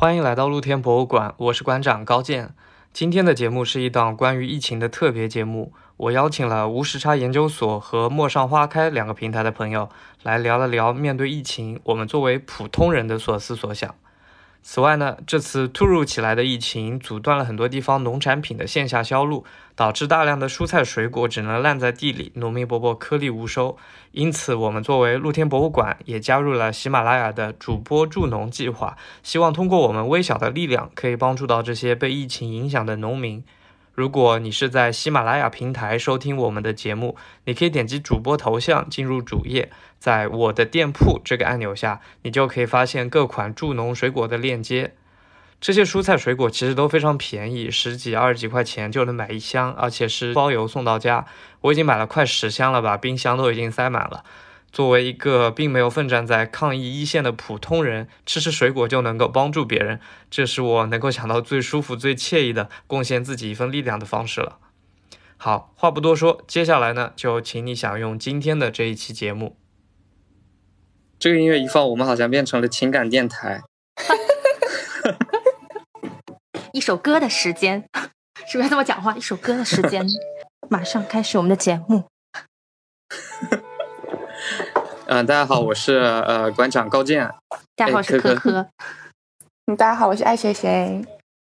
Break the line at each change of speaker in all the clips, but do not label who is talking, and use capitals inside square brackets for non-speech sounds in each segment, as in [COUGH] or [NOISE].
欢迎来到露天博物馆，我是馆长高健。今天的节目是一档关于疫情的特别节目，我邀请了无时差研究所和陌上花开两个平台的朋友来聊了聊面对疫情，我们作为普通人的所思所想。此外呢，这次突如其来的疫情阻断了很多地方农产品的线下销路，导致大量的蔬菜水果只能烂在地里，农民伯伯颗粒无收。因此，我们作为露天博物馆，也加入了喜马拉雅的主播助农计划，希望通过我们微小的力量，可以帮助到这些被疫情影响的农民。如果你是在喜马拉雅平台收听我们的节目，你可以点击主播头像进入主页，在我的店铺这个按钮下，你就可以发现各款助农水果的链接。这些蔬菜水果其实都非常便宜，十几、二十几块钱就能买一箱，而且是包邮送到家。我已经买了快十箱了吧，冰箱都已经塞满了。作为一个并没有奋战在抗疫一线的普通人，吃吃水果就能够帮助别人，这是我能够想到最舒服、最惬意的贡献自己一份力量的方式了。好，话不多说，接下来呢，就请你享用今天的这一期节目。
这个音乐一放，我们好像变成了情感电台。[LAUGHS]
一首歌的时间，[LAUGHS] 是不是这么讲话？一首歌的时间，马上开始我们的节目。
嗯，大家好，我是呃馆长高健。
大家好，我是
科
科。[LAUGHS]
嗯，大家好，我是爱谁谁。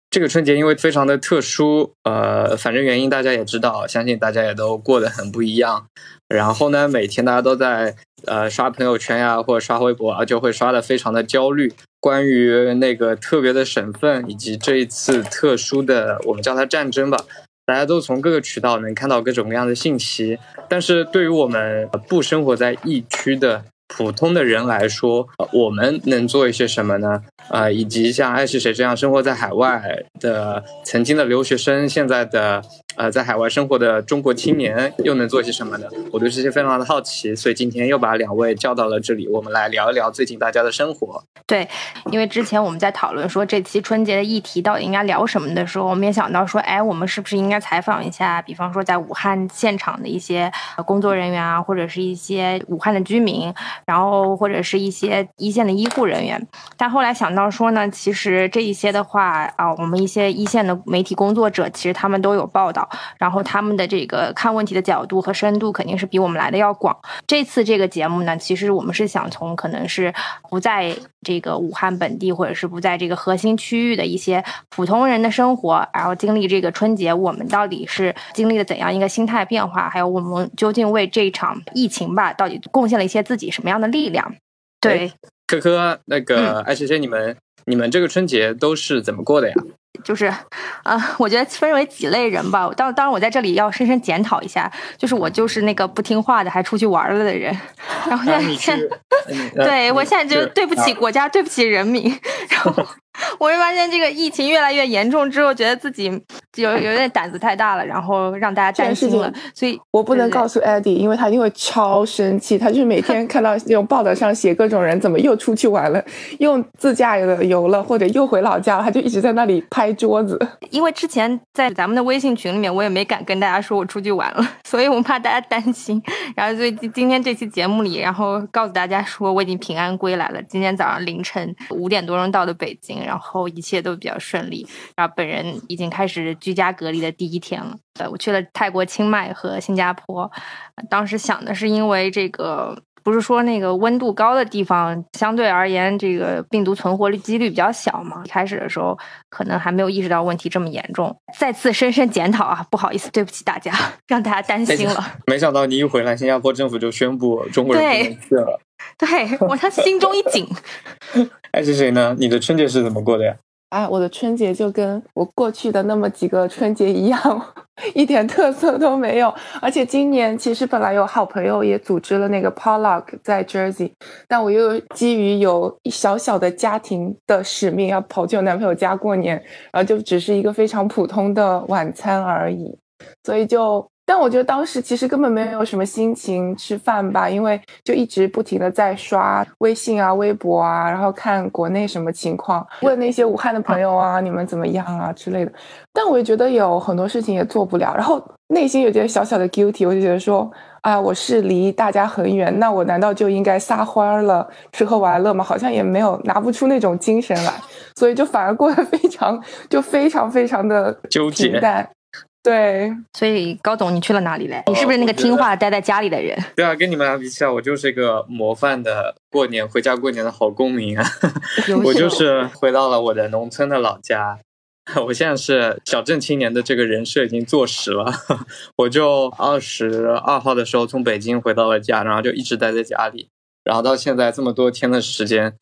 这个春节因为非常的特殊，呃，反正原因大家也知道，相信大家也都过得很不一样。然后呢，每天大家都在呃刷朋友圈呀，或者刷微博啊，就会刷的非常的焦虑。关于那个特别的省份以及这一次特殊的，我们叫它战争吧，大家都从各个渠道能看到各种各样的信息。但是对于我们不生活在疫区的普通的人来说，我们能做一些什么呢？啊，以及像爱是谁这样生活在海外的曾经的留学生，现在的呃在海外生活的中国青年，又能做些什么呢？我对这些非常的好奇，所以今天又把两位叫到了这里，我们来聊一聊最近大家的生活。
对，因为之前我们在讨论说这期春节的议题到底应该聊什么的时候，我们也想到说，哎，我们是不是应该采访一下，比方说在武汉现场的一些工作人员啊，或者是一些武汉的居民，然后或者是一些一线的医护人员。但后来想到说呢，其实这一些的话啊，我们一些一线的媒体工作者，其实他们都有报道，然后他们的这个看问题的角度和深度肯定是比我们来的要广。这次这个节目呢，其实我们是想从可能是不在这个武汉本地，或者是不在这个核心区域的一些普通人的生活，然后经历这个春节，我们到底是经历了怎样一个心态变化，还有我们究竟为这场疫情吧，到底贡献了一些自己什么样的力量？对，
科科，那个艾学学，你们你们这个春节都是怎么过的呀？
就是，啊，[LAUGHS] 我觉得分为几类人吧。当当然，我在这里要深深检讨一下，就是我就是那个不听话的，还出去玩了的人。然后现在现，[LAUGHS] 对我现在觉得对不起国家，对不起人民。[LAUGHS] 然后 [LAUGHS] 我会发现这个疫情越来越严重之后，觉得自己有有点胆子太大了，然后让大家担心了。所以
我不能告诉 Eddie，因为他一定会超生气。他就是每天 [LAUGHS] 看到那种报道上写各种人怎么又出去玩了，又自驾了游了，或者又回老家了，他就一直在那里拍桌子。
因为之前在咱们的微信群里面，我也没敢跟大家说我出去玩了，[LAUGHS] 所以我怕大家担心。然后所以今天这期节目里，然后告诉大家说我已经平安归来了。今天早上凌晨五点多钟到的北京。然后一切都比较顺利，然后本人已经开始居家隔离的第一天了。呃，我去了泰国清迈和新加坡，当时想的是因为这个，不是说那个温度高的地方相对而言，这个病毒存活率几率比较小嘛。开始的时候可能还没有意识到问题这么严重。再次深深检讨啊，不好意思，对不起大家，[LAUGHS] 让大家担心了。
没想到你一回来，新加坡政府就宣布中国人不能去了。[LAUGHS]
对我，他心中一紧。
爱 [LAUGHS] 是谁呢？你的春节是怎么过的呀？
哎，我的春节就跟我过去的那么几个春节一样，[LAUGHS] 一点特色都没有。而且今年其实本来有好朋友也组织了那个 Pollock 在 Jersey，但我又基于有小小的家庭的使命，要跑去我男朋友家过年，然后就只是一个非常普通的晚餐而已，所以就。但我觉得当时其实根本没有什么心情吃饭吧，因为就一直不停的在刷微信啊、微博啊，然后看国内什么情况，问那些武汉的朋友啊，你们怎么样啊之类的。但我也觉得有很多事情也做不了，然后内心有点小小的 guilty，我就觉得说，啊，我是离大家很远，那我难道就应该撒欢儿了、吃喝玩乐吗？好像也没有拿不出那种精神来。所以就反而过得 [LAUGHS] 非常就非常非常的
纠结。
对，
所以高总，你去了哪里嘞？你是不是那个听话待在家里的人？
对啊，跟你们俩比起来，我就是一个模范的过年回家过年的好公民啊！[LAUGHS] 我就是回到了我的农村的老家。[LAUGHS] 我现在是小镇青年的这个人设已经坐实了。[LAUGHS] 我就二十二号的时候从北京回到了家，然后就一直待在家里，然后到现在这么多天的时间，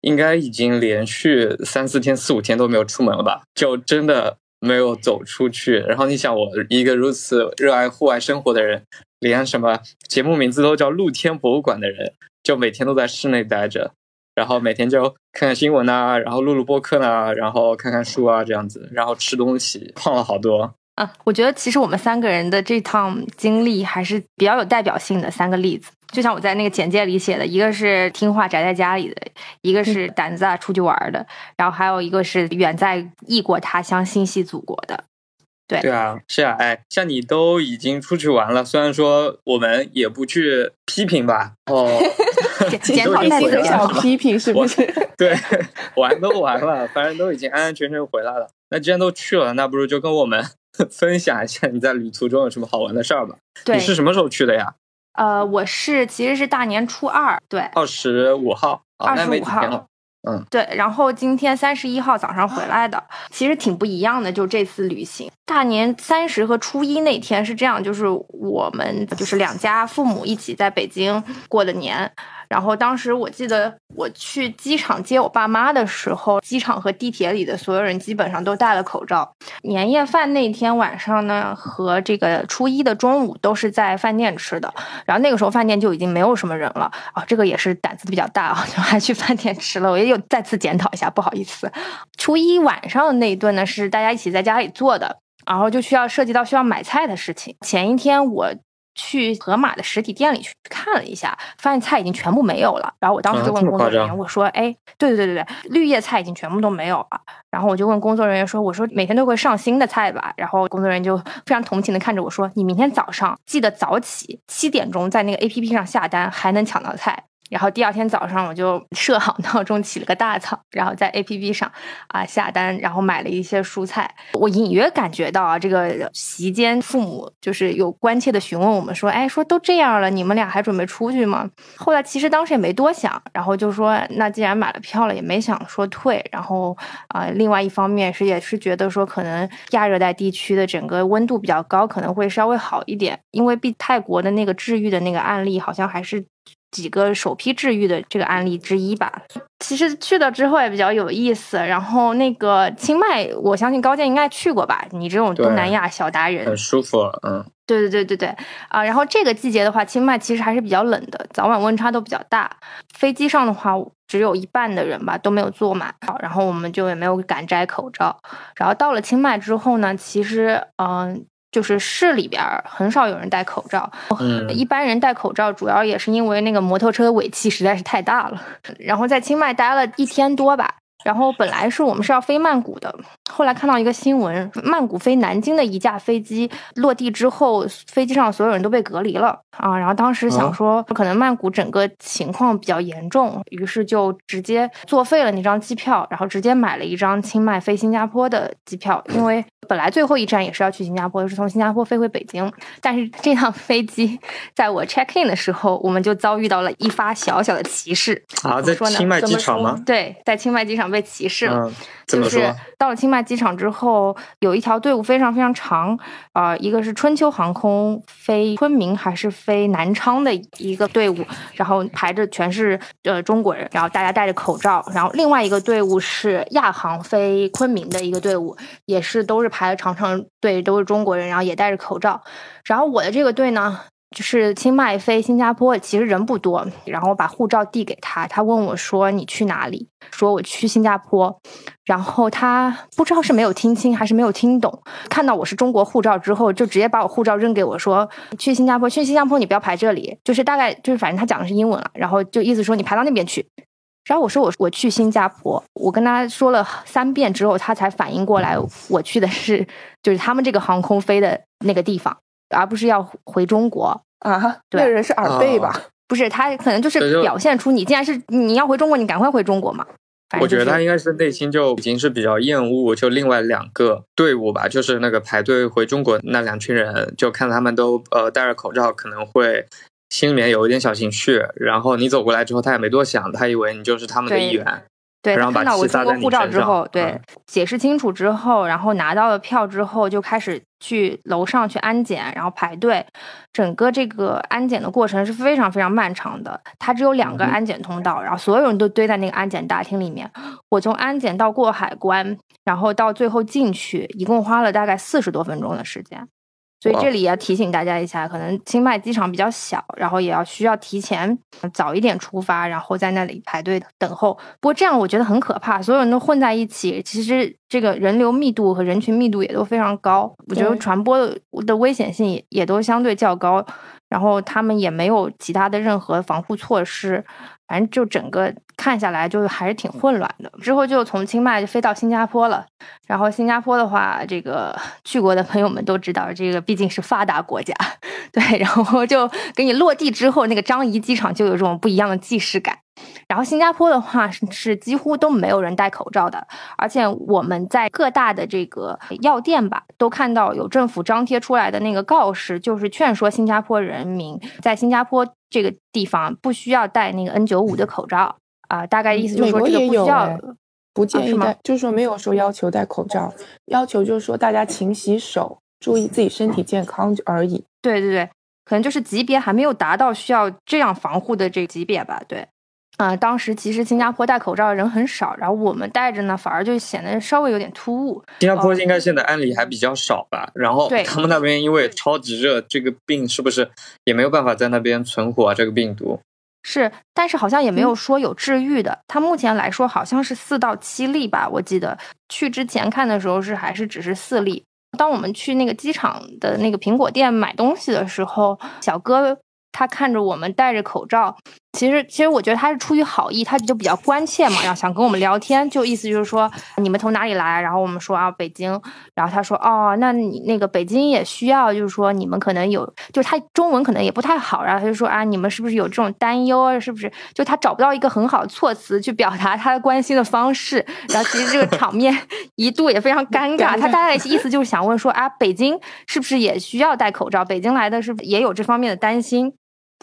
应该已经连续三四天、四五天都没有出门了吧？就真的。没有走出去，然后你想，我一个如此热爱户外生活的人，连什么节目名字都叫露天博物馆的人，就每天都在室内待着，然后每天就看看新闻啊，然后录录播客啊，然后看看书啊，这样子，然后吃东西，胖了好多。
啊，我觉得其实我们三个人的这趟经历还是比较有代表性的三个例子。就像我在那个简介里写的，一个是听话宅在家里的，一个是胆子大出去玩的，然后还有一个是远在异国他乡心系祖国的。对
对啊，是啊，哎，像你都已经出去玩了，虽然说我们也不去批评吧，哦，[LAUGHS]
检讨一下
小批评是不是？[LAUGHS]
对，玩都玩了，反正都已经安安全全回来了。那既然都去了，那不如就跟我们。[LAUGHS] 分享一下你在旅途中有什么好玩的事儿吧。
对，
你是什么时候去的呀？
呃，我是其实是大年初二，对，
二十五号，
二十五号，
嗯，
对。然后今天三十一号早上回来的，其实挺不一样的。就这次旅行，大年三十和初一那天是这样，就是我们就是两家父母一起在北京过的年。然后当时我记得我去机场接我爸妈的时候，机场和地铁里的所有人基本上都戴了口罩。年夜饭那天晚上呢，和这个初一的中午都是在饭店吃的。然后那个时候饭店就已经没有什么人了啊，这个也是胆子比较大啊，[LAUGHS] 就还去饭店吃了。我也有再次检讨一下，不好意思。初一晚上那一顿呢，是大家一起在家里做的，然后就需要涉及到需要买菜的事情。前一天我。去盒马的实体店里去看了一下，发现菜已经全部没有了。然后我当时就问工作人员，我说：“哎，对对对对对，绿叶菜已经全部都没有了。”然后我就问工作人员说：“我说每天都会上新的菜吧？”然后工作人员就非常同情的看着我说：“你明天早上记得早起，七点钟在那个 A P P 上下单，还能抢到菜。”然后第二天早上我就 [LAUGHS] 设好闹钟，起了个大早，然后在 A P P 上啊下单，然后买了一些蔬菜。我隐约感觉到啊，这个席间父母就是有关切的询问我们说：“哎，说都这样了，你们俩还准备出去吗？”后来其实当时也没多想，然后就说：“那既然买了票了，也没想说退。”然后啊，另外一方面是也是觉得说，可能亚热带地区的整个温度比较高，可能会稍微好一点，因为比泰国的那个治愈的那个案例好像还是。几个首批治愈的这个案例之一吧。其实去了之后也比较有意思。然后那个清迈，我相信高健应该去过吧？你这种东南亚小达人，
很舒服。嗯，
对对对对对啊。然后这个季节的话，清迈其实还是比较冷的，早晚温差都比较大。飞机上的话，只有一半的人吧都没有坐满。然后我们就也没有敢摘口罩。然后到了清迈之后呢，其实嗯。就是市里边很少有人戴口罩，
嗯，
一般人戴口罩主要也是因为那个摩托车的尾气实在是太大了。然后在清迈待了一天多吧。然后本来是我们是要飞曼谷的，后来看到一个新闻，曼谷飞南京的一架飞机落地之后，飞机上所有人都被隔离了啊。然后当时想说，可能曼谷整个情况比较严重，于是就直接作废了那张机票，然后直接买了一张清迈飞新加坡的机票，因为本来最后一站也是要去新加坡，是从新加坡飞回北京。但是这趟飞机在我 check in 的时候，我们就遭遇到了一发小小的歧视
啊，在清迈机场吗？
对，在清迈机场。被歧视了，
就是
到了清迈机场之后，有一条队伍非常非常长，啊，一个是春秋航空飞昆明还是飞南昌的一个队伍，然后排着全是呃中国人，然后大家戴着口罩，然后另外一个队伍是亚航飞昆明的一个队伍，也是都是排了长长队，都是中国人，然后也戴着口罩，然后我的这个队呢。就是清迈飞新加坡，其实人不多。然后我把护照递给他，他问我说：“你去哪里？”说我去新加坡。然后他不知道是没有听清还是没有听懂，看到我是中国护照之后，就直接把我护照扔给我说：“去新加坡，去新加坡你不要排这里。”就是大概就是反正他讲的是英文了，然后就意思说你排到那边去。然后我说我我去新加坡，我跟他说了三遍之后，他才反应过来我去的是就是他们这个航空飞的那个地方。而不是要回中国
啊？那人是耳背吧？
不是，他可能就是表现出你既然是你要回中国，你赶快回中国嘛。
我觉得他
应
应该是内心就已经是比较厌恶，就另外两个队伍吧，就是那个排队回中国那两群人，就看他们都呃戴着口罩，可能会心里面有一点小情绪。然后你走过来之后，他也没多想，他以为你就是他们的一员。
对，
然后把
看到我
气撒在你
中国护照之后，对
嗯，
解释清楚之后，然后拿到了票之后，就开始去楼上去安检，然后排队。整个这个安检的过程是非常非常漫长的，它只有两个安检通道，然后所有人都堆在那个安检大厅里面。我从安检到过海关，然后到最后进去，一共花了大概四十多分钟的时间。所以这里也要提醒大家一下，可能清迈机场比较小，然后也要需要提前早一点出发，然后在那里排队等候。不过这样我觉得很可怕，所有人都混在一起，其实这个人流密度和人群密度也都非常高，我觉得传播的的危险性也也都相对较高。然后他们也没有其他的任何防护措施，反正就整个看下来就还是挺混乱的。之后就从清迈就飞到新加坡了，然后新加坡的话，这个 [LAUGHS] 去过的朋友们都知道，这个毕竟是发达国家，[LAUGHS] 对，然后就给你落地之后，那个樟宜机场就有这种不一样的既视感。然后新加坡的话是是几乎都没有人戴口罩的，而且我们在各大的这个药店吧，都看到有政府张贴出来的那个告示，就是劝说新加坡人民在新加坡这个地方不需要戴那个 N 九五的口罩啊、大概意思就是说这个不需要。
哎不建议戴，就是说没有说要求戴口罩，要求就是说大家勤洗手，注意自己身体健康而已。
对对对，可能就是级别还没有达到需要这样防护的这个级别吧。对，啊、当时其实新加坡戴口罩的人很少，然后我们戴着呢，反而就显得稍微有点突兀。
新加坡应该现在案例还比较少吧？然后
对
他们那边因为超级热，这个病是不是也没有办法在那边存活啊？这个病毒？
是，但是好像也没有说有治愈的。它目前来说好像是四到七例吧，我记得去之前看的时候是还是只是四例。当我们去那个机场的那个苹果店买东西的时候，小哥他看着我们戴着口罩，其实其实我觉得他是出于好意，他就比较关切嘛，然后想跟我们聊天，就意思就是说你们从哪里来？然后我们说啊北京，然后他说哦，那你那个北京也需要，就是说你们可能有，就是他中文可能也不太好，然后他就说啊，你们是不是有这种担忧啊？是不是？就他找不到一个很好的措辞去表达他的关心的方式，然后其实这个场面一度也非常尴尬。他大概意思就是想问说啊，北京是不是也需要戴口罩？北京来的是不是也有这方面的担心？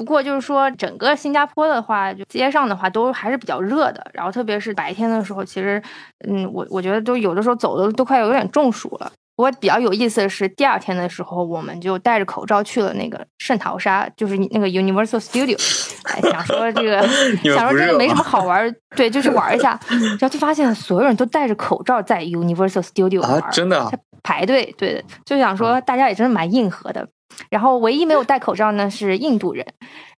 不过就是说，整个新加坡的话，就街上的话都还是比较热的，然后特别是白天的时候，其实，嗯，我我觉得都有的时候走的都快有点中暑了。不过比较有意思的是，第二天的时候，我们就戴着口罩去了那个圣淘沙，就是那个 Universal Studio，[LAUGHS] 哎，想说这个 [LAUGHS] 想说这个没什么好玩儿，对，就是玩一下，[LAUGHS] 然后就发现所有人都戴着口罩在 Universal Studio 玩
真的啊
排队，对，就想说大家也真的蛮硬核的。然后唯一没有戴口罩呢是印度人，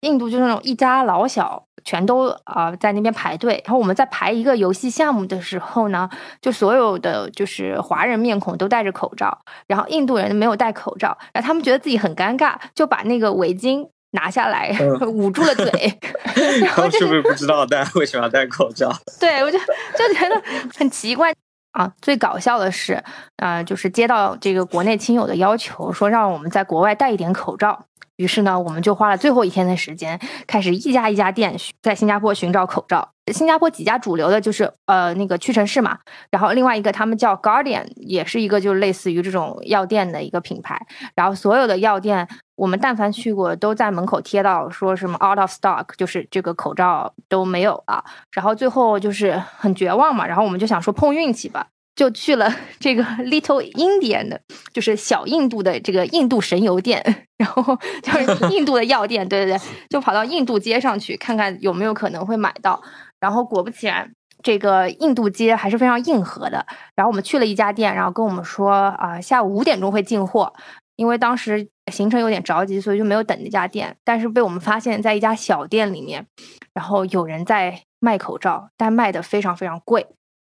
印度就是那种一家老小全都啊、呃在那边排队。然后我们在排一个游戏项目的时候呢，就所有的就是华人面孔都戴着口罩，然后印度人没有戴口罩，然后他们觉得自己很尴尬，就把那个围巾拿下来、[LAUGHS]
嗯
捂住了嘴，[LAUGHS] 然后是
不是不知道大家 [LAUGHS] 为什么要戴口罩？
对，我就就觉得很奇怪啊。最搞笑的是，啊，就是接到这个国内亲友的要求，说让我们在国外带一点口罩。于是呢，我们就花了最后一天的时间，开始一家一家店在新加坡寻找口罩。新加坡几家主流的就是呃那个屈臣氏嘛，然后另外一个他们叫 Guardian，也是一个就类似于这种药店的一个品牌。然后所有的药店，我们但凡去过，都在门口贴到说什么 out of stock，就是这个口罩都没有了。然后最后就是很绝望嘛，然后我们就想说碰运气吧，就去了 [LAUGHS] 这个 Little Indian 的，就是小印度的这个印度神油店，[LAUGHS] 然后就 [LAUGHS] 是印度的药店，对对对，就跑到印度街上去看看有没有可能会买到。然后果不其然，这个印度街还是非常硬核的。然后我们去了一家店，然后跟我们说啊、下午五点钟会进货。因为当时行程有点着急，所以就没有等那家店。但是被我们发现，在一家小店里面，然后有人在卖口罩，但卖的非常非常贵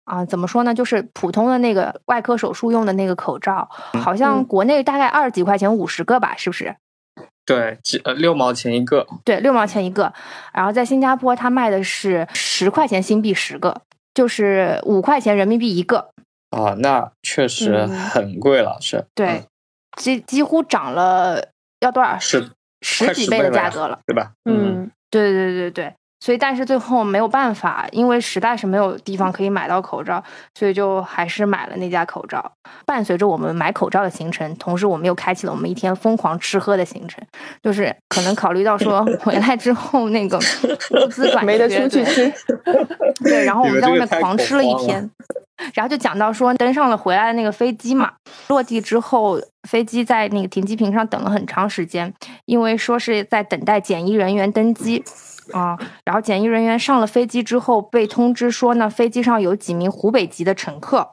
啊！怎么说呢？就是普通的那个外科手术用的那个口罩，好像
嗯
国内大概二十几块钱五十个吧，是不是？
对，几呃六毛钱一个，
对，六毛钱一个。然后在新加坡，它卖的是十块钱新币十个，就是五块钱人民币一个。
啊，那确实
嗯
很贵了，是
对，几几乎涨了要多少？
十
十几倍的价格了。
对吧？
嗯，
对对对对，所以但是最后没有办法，因为实在是没有地方可以买到口罩，所以就还是买了那家口罩。伴随着我们买口罩的行程，同时我们又开启了我们一天疯狂吃喝的行程，就是可能考虑到说 [LAUGHS] 回来之后那个物资短缺，
没得出去吃，
对，然后 [LAUGHS] 我们在外面狂吃了一天。然后就讲到说登上了回来的那个飞机嘛，落地之后，飞机在那个停机坪上等了很长时间，因为说是在等待检疫人员登机啊。然后检疫人员上了飞机之后，被通知说呢，飞机上有几名湖北籍的乘客，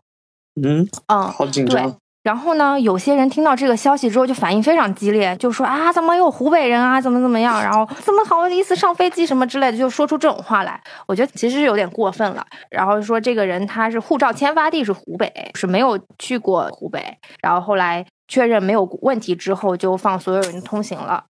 嗯，
嗯，
好紧
对
张。。
然后呢，有些人听到这个消息之后就反应非常激烈，就说啊，怎么有湖北人啊，怎么怎么样，然后怎么好意思上飞机什么之类的，就说出这种话来。我觉得其实是有点过分了。然后说这个人他是护照签发地是湖北，是没有去过湖北。然后后来确认没有问题之后，就放所有人通行了。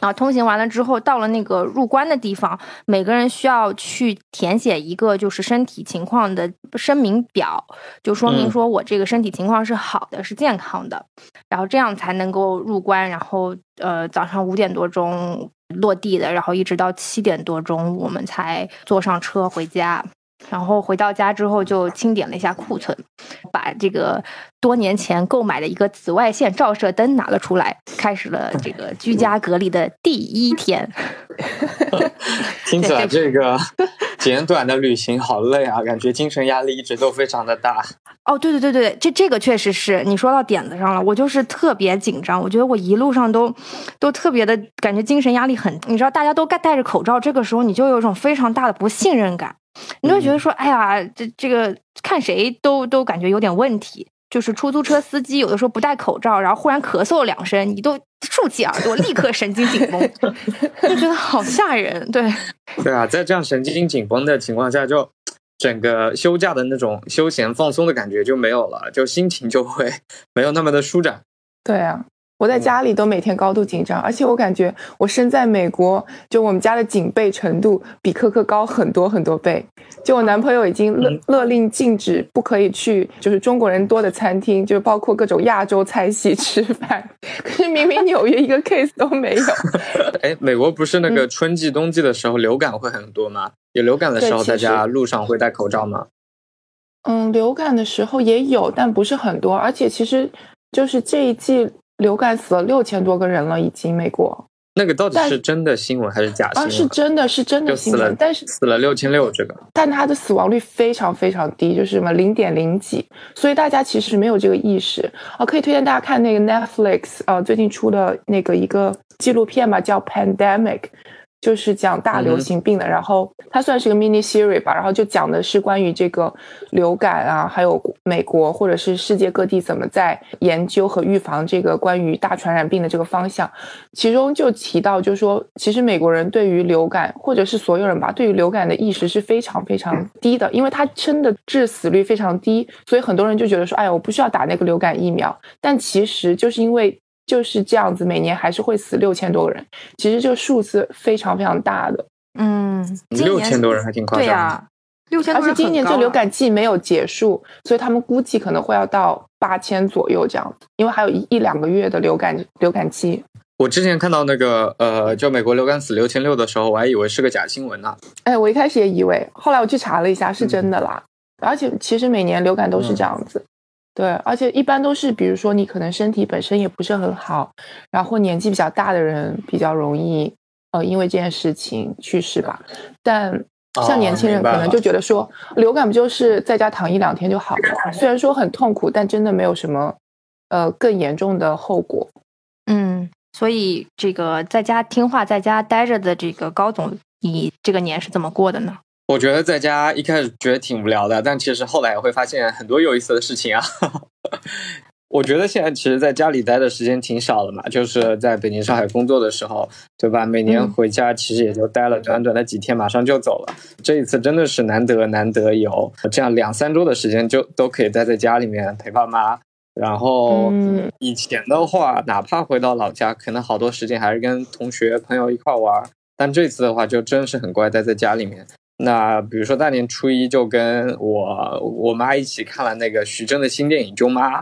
然后通行完了之后，到了那个入关的地方，每个人需要去填写一个就是身体情况的声明表，就说明
嗯
说我这个身体情况是好的，是健康的，然后这样才能够入关。然后呃，早上五点多钟落地的，然后一直到七点多钟，我们才坐上车回家。然后回到家之后，就清点了一下库存，把这个多年前购买的一个紫外线照射灯拿了出来，开始了这个居家隔离的第一天。[LAUGHS] [LAUGHS]
听起来这个 [LAUGHS] 简短的旅行好累啊，感觉精神压力一直都非常的大。
哦，对对对对，这这个确实是你说到点子上了。我就是特别紧张，我觉得我一路上都都特别的感觉精神压力很。你知道，大家都戴戴着口罩，这个时候你就有一种非常大的不信任感，你就觉得说，哎呀，这这个看谁都都感觉有点问题。就是出租车司机有的时候不戴口罩，然后忽然咳嗽两声，你都竖起耳朵，立刻神经紧绷，就觉得好吓人。对，
对啊，在这样神经紧绷的情况下，就整个休假的那种休闲放松的感觉就没有了，就心情就会 [LAUGHS] 没有那么的舒展。
对啊，我在家里都每天高度紧张，而且我感觉我身在美国，就我们家的警备程度比科科高很多很多倍。就我男朋友已经勒勒令禁止不可以去，就是中国人多的餐厅，就包括各种亚洲菜系吃饭。可是明明纽约一个 case 都没有。[LAUGHS]
哎，美国不是那
嗯
个春季、冬季的时候流感会很多吗？有流感的时候，大家路上会戴口罩吗？
嗯，流感的时候也有，但不是很多。而且其实就是这一季流感死了六千多个人了，已经美国
那个到底是真的新闻还是假新
啊，
闻？
是真的是真的新闻，但是
死了六千六，这个
但它的死亡率非常非常低，就是什么零点零几，所以大家其实没有这个意识啊。可以推荐大家看那个 Netflix 啊最近出的那个一个纪录片吧，叫 Pandemic，就是讲大流行病的。然后它算是个 mini series 吧，然后就讲的是关于这个流感啊，还有美国或者是世界各地怎么在研究和预防这个关于大传染病的这个方向。其中就提到，就是说，其实美国人对于流感，或者是所有人吧，对于流感的意识是非常非常低的，因为它真的致死率非常低，所以很多人就觉得说，哎呀，我不需要打那个流感疫苗。但其实就是因为就是这样子，每年还是会死六千多个人，其实这个数字非常非常大的。
嗯，今年
六千多人还挺夸张的。
对呀、六千
而且今年这流感季没有结束，所以他们估计可能会要到八千左右这样子，因为还有一一两个月的流感流感期。
我之前看到那个呃，就美国流感死六千六的时候，我还以为是个假新闻呢。
哎，我一开始也以为，后来我去查了一下，是真的啦。而且其实每年流感都是这样子，对，而且一般都是，比如说你可能身体本身也不是很好，然后年纪比较大的人比较容易呃因为这件事情去世吧。但像年轻人可能就觉得说，流感不就是在家躺一两天就好了？虽然说很痛苦，但真的没有什么呃更严重的后果。
嗯，所以这个在家听话、在家待着的这个高总，你这个年是怎么过的呢？
我觉得在家一开始觉得挺无聊的，但其实后来也会发现很多有意思的事情啊。[LAUGHS] 我觉得现在其实在家里待的时间挺少的嘛，就是在北京、上海工作的时候，对吧？每年
嗯
回家其实也就待了短短的几天，马上就走了。这一次真的是难得难得有这样两三周的时间，就都可以待在家里面陪爸妈。然后
嗯
以前的话，哪怕回到老家，可能好多时间还是跟同学朋友一块玩儿，但这次的话就真是很乖，待在家里面。那比如说大年初一就跟我我妈一起看了那个徐峥的新电影《舅妈》，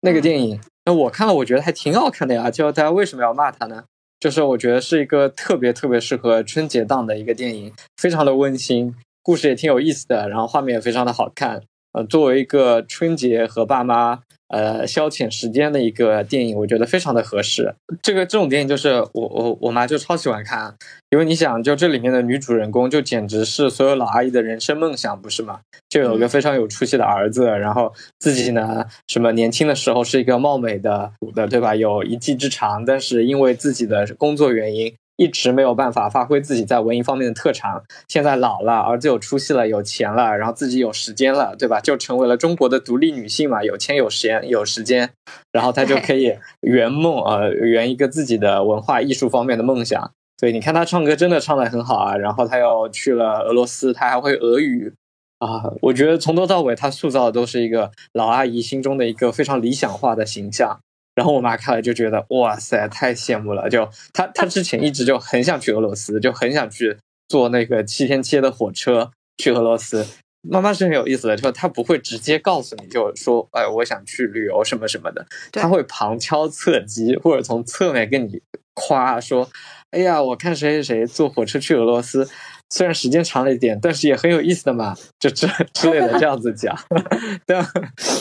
那个电影，那我看了我觉得还挺好看的呀。就大家为什么要骂他呢？就是我觉得是一个特别特别适合春节档的一个电影，非常的温馨，故事也挺有意思的，然后画面也非常的好看。呃，作为一个春节和爸妈呃消遣时间的一个电影，我觉得非常的合适。这个这种电影就是我我我妈就超喜欢看，因为你想，就这里面的女主人公就简直是所有老阿姨的人生梦想，不是吗？就有个非常有出息的儿子，然后自己呢，什么年轻的时候是一个貌美的的，对吧？有一技之长，但是因为自己的工作原因。一直没有办法发挥自己在文艺方面的特长，现在老了，儿子有出息了，有钱了，然后自己有时间了，对吧？就成为了中国的独立女性嘛，有钱有时间有时间，然后她就可以圆梦呃，圆一个自己的文化艺术方面的梦想。所以你看她唱歌真的唱得很好啊，然后她又去了俄罗斯，她还会俄语啊，我觉得从头到尾她塑造的都是一个老阿姨心中的一个非常理想化的形象。然后我妈看了就觉得哇塞，太羡慕了。就她，她之前一直就很想去俄罗斯，就很想去坐那个七天七夜的火车去俄罗斯。妈妈是很有意思的，就她不会直接告诉你，就说哎，我想去旅游什么什么的，她会旁敲侧击或者从侧面跟你夸说，哎呀，我看谁谁谁坐火车去俄罗斯。虽然时间长了一点，但是也很有意思的嘛，就之 [LAUGHS] 之类的这样子讲。[LAUGHS] 但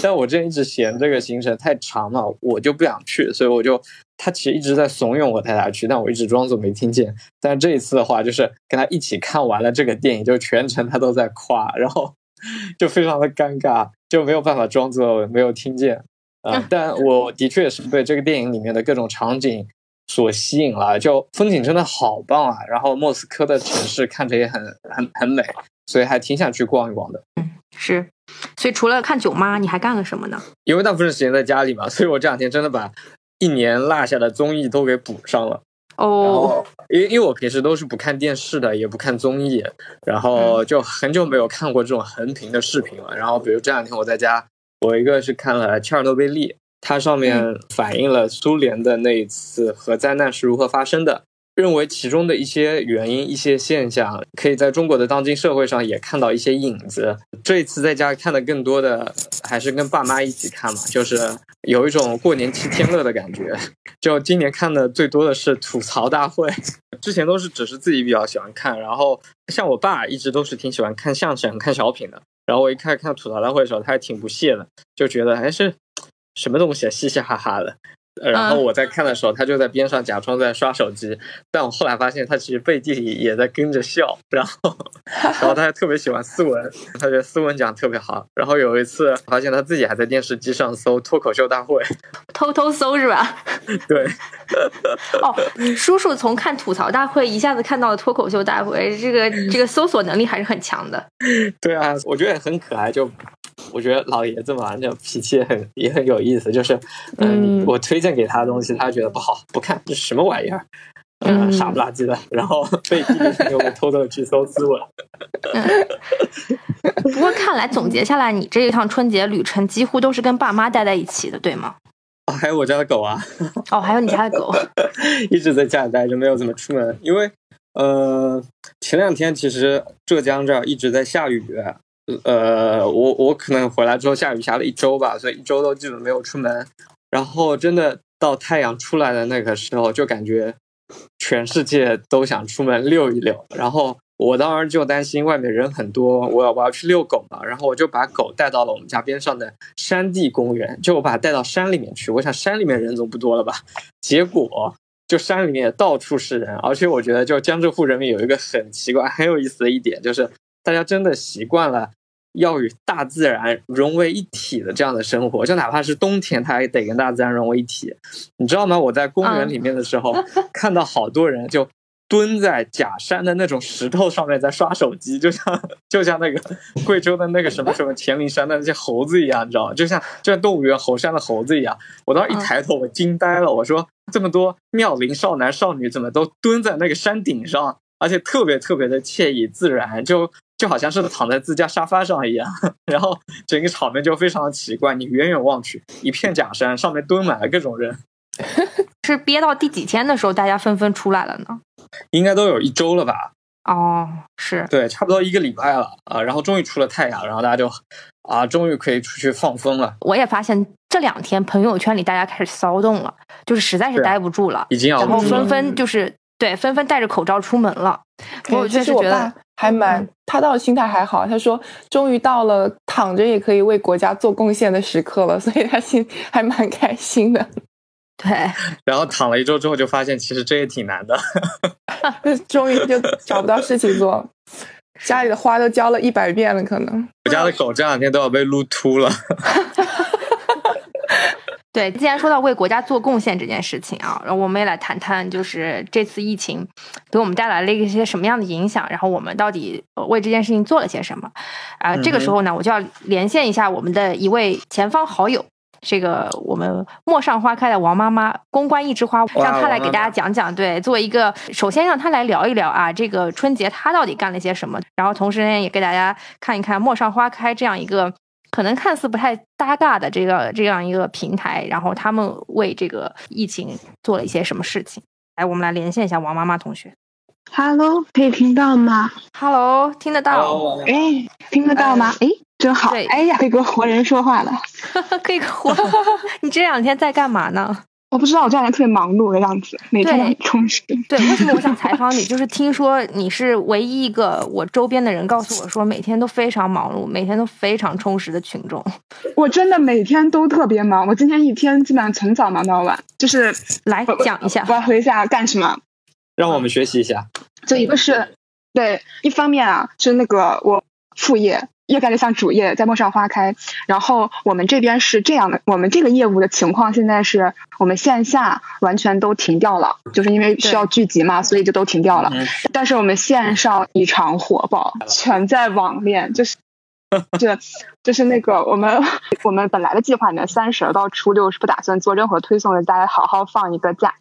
但我之前一直嫌这个行程太长了，我就不想去，所以我就他其实一直在怂恿我带他去，但我一直装作没听见。但这一次的话，就是跟他一起看完了这个电影，就全程他都在夸，然后 [LAUGHS] 就非常的尴尬，就没有办法装作没有听见。啊，但我的确是对这个电影里面的各种场景。所吸引了，就风景真的好棒啊！然后莫斯科的城市看着也很很很美，所以还挺想去逛一逛的。
嗯，是。所以除了看《囧妈》，你还干了什么呢？
因为大部分时间在家里嘛，所以我这两天真的把一年落下的综艺都给补上了。
哦。
因因为我平时都是不看电视的，也不看综艺，然后就很久没有看过这种横屏的视频了。然后比如这两天我在家，我一个是看了《切尔诺贝利》。它上面反映了苏联的那一次核灾难是如何发生的，认为其中的一些原因、一些现象，可以在中国的当今社会上也看到一些影子。这一次在家看的更多的还是跟爸妈一起看嘛，就是有一种过年七天乐的感觉。就今年看的最多的是吐槽大会，[LAUGHS] 之前都是只是自己比较喜欢看，然后像我爸一直都是挺喜欢看相声、看小品的，然后我一开始看吐槽大会的时候，他还挺不屑的，就觉得还是。什么东西啊，嘻嘻哈哈的。然后我在看的时候，他就在边上假装在刷手机，但我后来发现他其实背地里也在跟着笑。然后，[LAUGHS] 然后他还特别喜欢斯文，他觉得斯文讲特别好。然后有一次发现他自己还在电视机上搜脱口秀大会，
偷偷搜是吧？
对。[LAUGHS]
哦，叔叔从看吐槽大会一下子看到了脱口秀大会，这个这个搜索能力还是很强的。[LAUGHS]
对啊，我觉得也很可爱。就我觉得老爷子嘛，就脾气很也很有意思。就是，嗯，我推荐。献给他的东西，他觉得不好，不看，这什么玩意儿？嗯，傻不拉几的，然后被弟弟又偷偷去搜资文。[LAUGHS]
不过看来总结下来，你这一趟春节旅程几乎都是跟爸妈待在一起的，对吗？
哦，还有我家的狗啊！
哦，还有你家的狗，[LAUGHS]
一直在家里待着，没有怎么出门。因为呃，前两天其实浙江这儿一直在下雨，呃，我我可能回来之后下雨下了一周吧，所以一周都基本没有出门。然后真的到太阳出来的那个时候，就感觉全世界都想出门遛一遛。然后我当时就担心外面人很多，我要我要去遛狗嘛。然后我就把狗带到了我们家边上的山地公园，就我把它带到山里面去。我想山里面人总不多了吧？结果就山里面到处是人，而且我觉得就江浙沪人民有一个很奇怪、很有意思的一点，就是大家真的习惯了。要与大自然融为一体的这样的生活，就哪怕是冬天，它也得跟大自然融为一体。你知道吗？我在公园里面的时候，看到好多人就蹲在假山的那种石头上面在刷手机，就像就像那个贵州的那个什么什么黔灵山的那些猴子一样，你知道吗？就像就像动物园猴山的猴子一样。我当时一抬头，我惊呆了，我说这么多妙龄少男少女怎么都蹲在那个山顶上，而且特别特别的惬意自然，就。就好像是躺在自家沙发上一样，[LAUGHS] 然后整个场面就非常的奇怪。你远远望去，一片假山，上面蹲满了各种人。[LAUGHS]
是憋到第几天的时候，大家纷纷出来了呢？
应该都有一周了吧？
哦，是
对，差不多一个礼拜了啊。然后终于出了太阳，然后大家就啊，终于可以出去放风了。
我也发现这两天朋友圈里大家开始骚动了，就是实在是待不住了，
已经要
然后纷纷就是对纷纷戴着口罩出门了。我确实觉得
还蛮，他倒心态还好。他说终于到了躺着也可以为国家做贡献的时刻了，所以他心还蛮开心的。
对，[LAUGHS]
然后躺了一周之后，就发现其实这也挺难的，[LAUGHS]
终于就找不到事情做，家里的花都浇了一百遍了，可能
我家的狗这两天都要被撸秃了。[LAUGHS]
对，既然说到为国家做贡献这件事情啊，然后我们也来谈谈，就是这次疫情给我们带来了一些什么样的影响，然后我们到底为这件事情做了些什么啊？这个时候呢，我就要连线一下我们的一位前方好友。这个我们陌上花开的王妈妈公关一枝花，让她来给大家讲讲。对，作为一个，首先让她来聊一聊啊，这个春节她到底干了些什么。然后同时呢，也给大家看一看陌上花开这样一个可能看似不太搭嘎的这个这样一个平台，然后他们为这个疫情做了一些什么事情。来，我们来连线一下王妈妈同学。
Hello，可以听到吗
？Hello，听得到。
哎，听得到吗？哎。真好，哎呀，可以跟活人说话了，[LAUGHS]
可以跟活。[LAUGHS] 你这两天在干嘛呢？
我不知道，我这两天特别忙碌的样子，每天很充实。
对，为什么我想采访你？就是听说你是唯一一个我周边的人告诉我说，每天都非常忙碌，每天都非常充实的群众。
我真的每天都特别忙，我今天一天基本上从早忙到晚。就是
来讲一下，
我要回下干什么？
让我们学习一下。
就一个是对，一方面啊，是那个我副业。越干越像主业，在陌上花开。然后我们这边是这样的，我们这个业务的情况现在是我们线下完全都停掉了，就是因为需要聚集嘛，所以就都停掉了。但是我们线上异常火爆，全在网恋，就是就就是那个我们我们本来的计划里面，三十到初六是不打算做任何推送的，大家好好放一个假。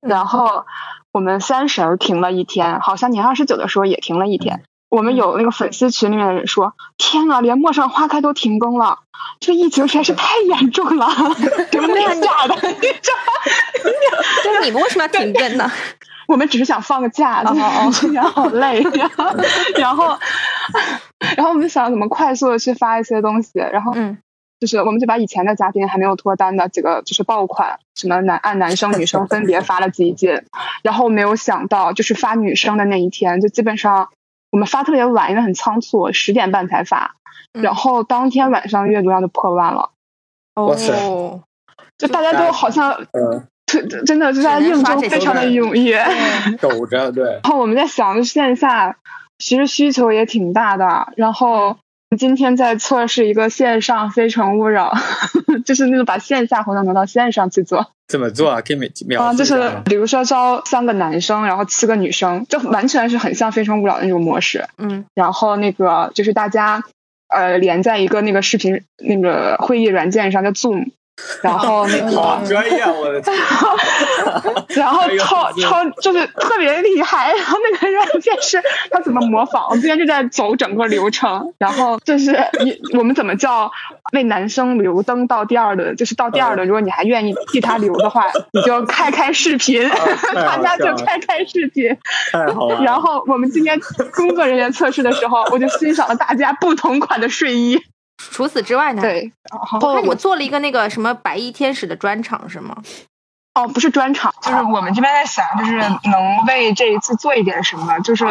然后我们三十停了一天，好像年二十九的时候也停了一天。我们有那个粉丝群里面的人说：“天啊，连陌上花开都停更了，这疫情实在是太严重了，真的假的？
那你们为什么要停更呢？
我们只是想放个假，[LAUGHS] 今天好累。[LAUGHS] 然后，然后我们想怎么快速的去发一些东西，然后嗯，就是我们就把以前的嘉宾还没有脱单的几个就是爆款，什么男按男生女生分别发了几件，然后没有想到就是发女生的那一天，就基本上。”我们发特别晚，因为很仓促，十点半才发，然后当天晚上阅读量就破万了。
哦！
就大家都好像，特真的就在应征非常的踊跃，[LAUGHS]
抖着对。
然后我们在想，线下其实需求也挺大的，然后。今天在测试一个线上非诚勿扰，[LAUGHS] 就是那个把线下活动挪到线上去做。
怎么做啊？可以每秒
啊，就是比如说招三个男生，然后七个女生，就完全是很像非诚勿扰的那种模式。
嗯，
然后那个就是大家呃连在一个那个视频那个会议软件上叫 Zoom。[LAUGHS] 然后那个
好专业，我的天！[LAUGHS]
然后超超就是特别厉害。然后那个软件是他怎么模仿？我今天就在走整个流程。然后就是你我们怎么叫为男生留灯到第二轮？就是到第二轮，如果你还愿意替他留的话，你就开开视频，[LAUGHS] 大家就开开视频。然后我们今天工作人员测试的时候，我就欣赏了大家不同款的睡衣。
除此之外呢？
对，
我看你们做了一个那个什么白衣天使的专场是吗？
哦，不是专场，就是我们这边在想，就是能为这一次做一点什么，就是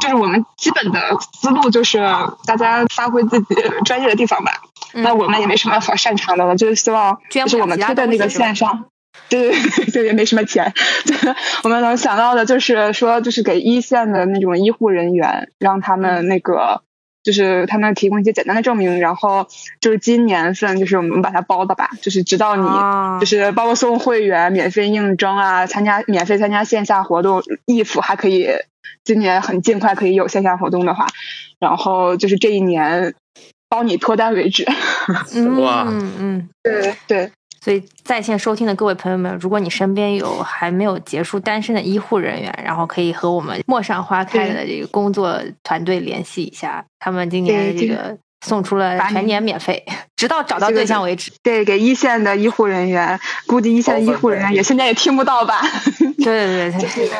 就是我们基本的思路就是大家发挥自己专业的地方吧。那我们也没什么好擅长的了，就是希望就是我们推的那个线上，对 [LAUGHS] 对对，也没什么钱，我们能想到的就是说，就是给一线的那种医护人员，让他们那个。就是他们提供一些简单的证明，然后就是今年份就是我们把它包的吧，就是直到你就是包括送会员、免费应征啊、参加免费参加线下活动，if 还可以今年很尽快可以有线下活动的话，然后就是这一年包你脱单为止。
哇，
嗯嗯，
对对。
所以在线收听的各位朋友们，如果你身边有还没有结束单身的医护人员，然后可以和我们陌上花开的这个工作团队联系一下，他们今年这个送出了全年免费，直到找到对象为止。
对，给一线的医护人员，估计一线的医护人员也现在也听不到吧？
对对对对。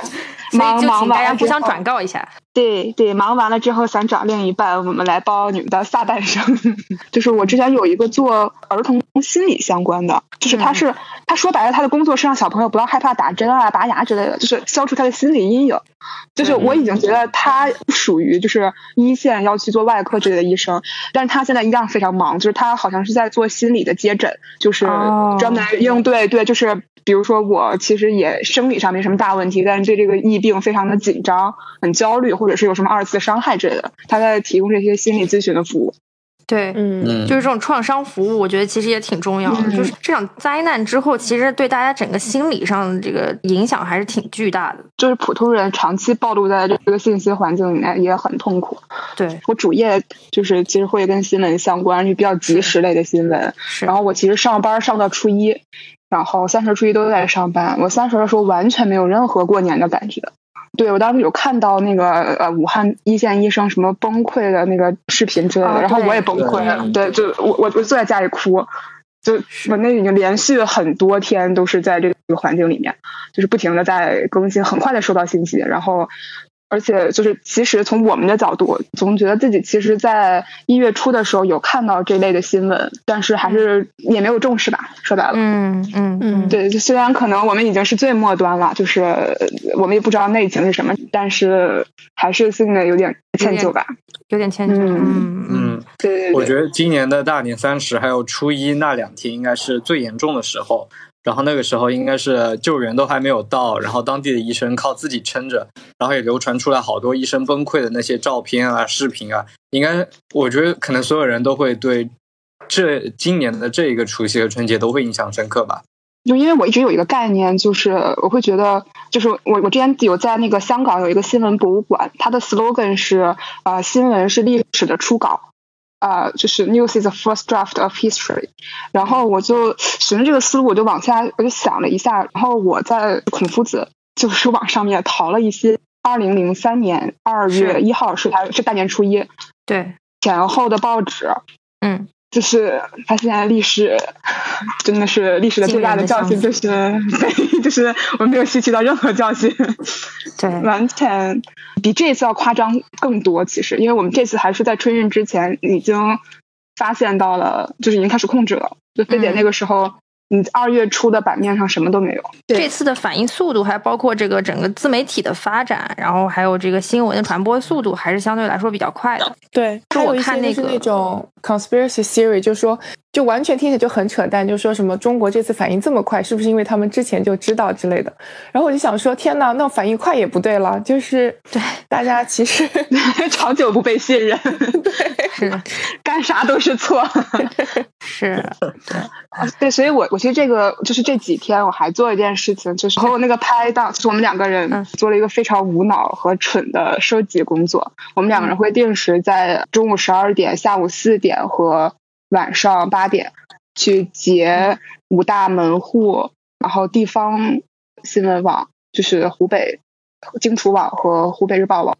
[LAUGHS]
忙忙完了之
家互相转告一下。
对对，忙完了之后想找另一半，我们来包你们的下半生。[LAUGHS] 就是我之前有一个做儿童心理相关的，就是他是、他说白了，他的工作是让小朋友不要害怕打针啊、拔牙之类的，就是消除他的心理阴影。就是我已经觉得他不属于就是一线要去做外科之类的医生，但是他现在一样非常忙，就是他好像是在做心理的接诊，就是
哦
专门应对对，就是比如说我其实也生理上没什么大问题，但是对这个疫病非常的紧张、很焦虑，或者是有什么二次伤害之类的，他在提供这些心理咨询的服务。
对，
嗯，
嗯，
就是这种创伤服务，我觉得其实也挺重要的。
嗯
就是这场灾难之后，其实对大家整个心理上的这个影响还是挺巨大的。
就是普通人长期暴露在这个信息环境里面也很痛苦。
对，
我主业就是其实会跟新闻相关，就比较及时类的新闻。
是。
然后我其实上班上到初一，然后三十、初一都在上班。我三十的时候完全没有任何过年的感觉。对我当时有看到那个呃武汉一线医生什么崩溃的那个视频之类的，
啊
然后我也崩溃了。对，就我我我坐在家里哭，就我那已经连续很多天都是在这个环境里面，就是不停的在更新，很快的收到信息，然后。而且就是，其实从我们的角度，总觉得自己其实，在一月初的时候有看到这类的新闻，但是还是也没有重视吧。说白了，
嗯嗯嗯，
对，就虽然可能我们已经是最末端了，就是呃我们也不知道内情是什么，但是还是心里有点歉疚吧。
有点歉疚。
嗯
嗯嗯，
嗯，
对对对，
我觉得今年的大年三十还有初一那两天应该是最严重的时候，然后那个时候应该是救援都还没有到，然后当地的医生靠自己撑着，然后也流传出来好多医生崩溃的那些照片啊、视频啊，应该我觉得可能所有人都会对这今年的这一个除夕和春节都会印象深刻吧。
就因为我一直有一个概念，就是我会觉得，就是我我之前有在那个香港有一个新闻博物馆，它的 slogan 是呃新闻是历史的初稿，啊、就是 news is the first draft of history。然后我就循着这个思路，我就往下我就想了一下，然后我在孔夫子就是网上面淘了一些二零零三年二月一号是他是大年初一
对，
前后的报纸，
嗯，
就是发现历史真的是历史的最大的教训，就是 [LAUGHS] 对，就是我没有吸取到任何教训，[LAUGHS]
对，
完全比这次要夸张更多。其实，因为我们这次还是在春运之前已经发现到了，就是已经开始控制了。就非得那个时候，你二月初的版面上什么都没有。
这次的反应速度，还包括这个整个自媒体的发展，然后还有这个新闻的传播速度，还是相对来说比较快的。
对，
就我看那个
那种 conspiracy theory，就说就完全听起来就很扯淡，就说什么中国这次反应这么快，是不是因为他们之前就知道之类的？然后我就想说，天呐，那反应快也不对了，就是
对
大家其实 [LAUGHS]
长久不被信任，[LAUGHS]
是
干啥都是错。[LAUGHS]
是，
对，所以我我其实这个就是这几天我还做一件事情，就是和我那个拍档，就是我们两个人
嗯
做了一个非常无脑和蠢的收集工作。我们两个人会定时在中午十二点、下午四点和晚上八点去截五大门户，然后地方新闻网，就是湖北荆楚网和湖北日报网，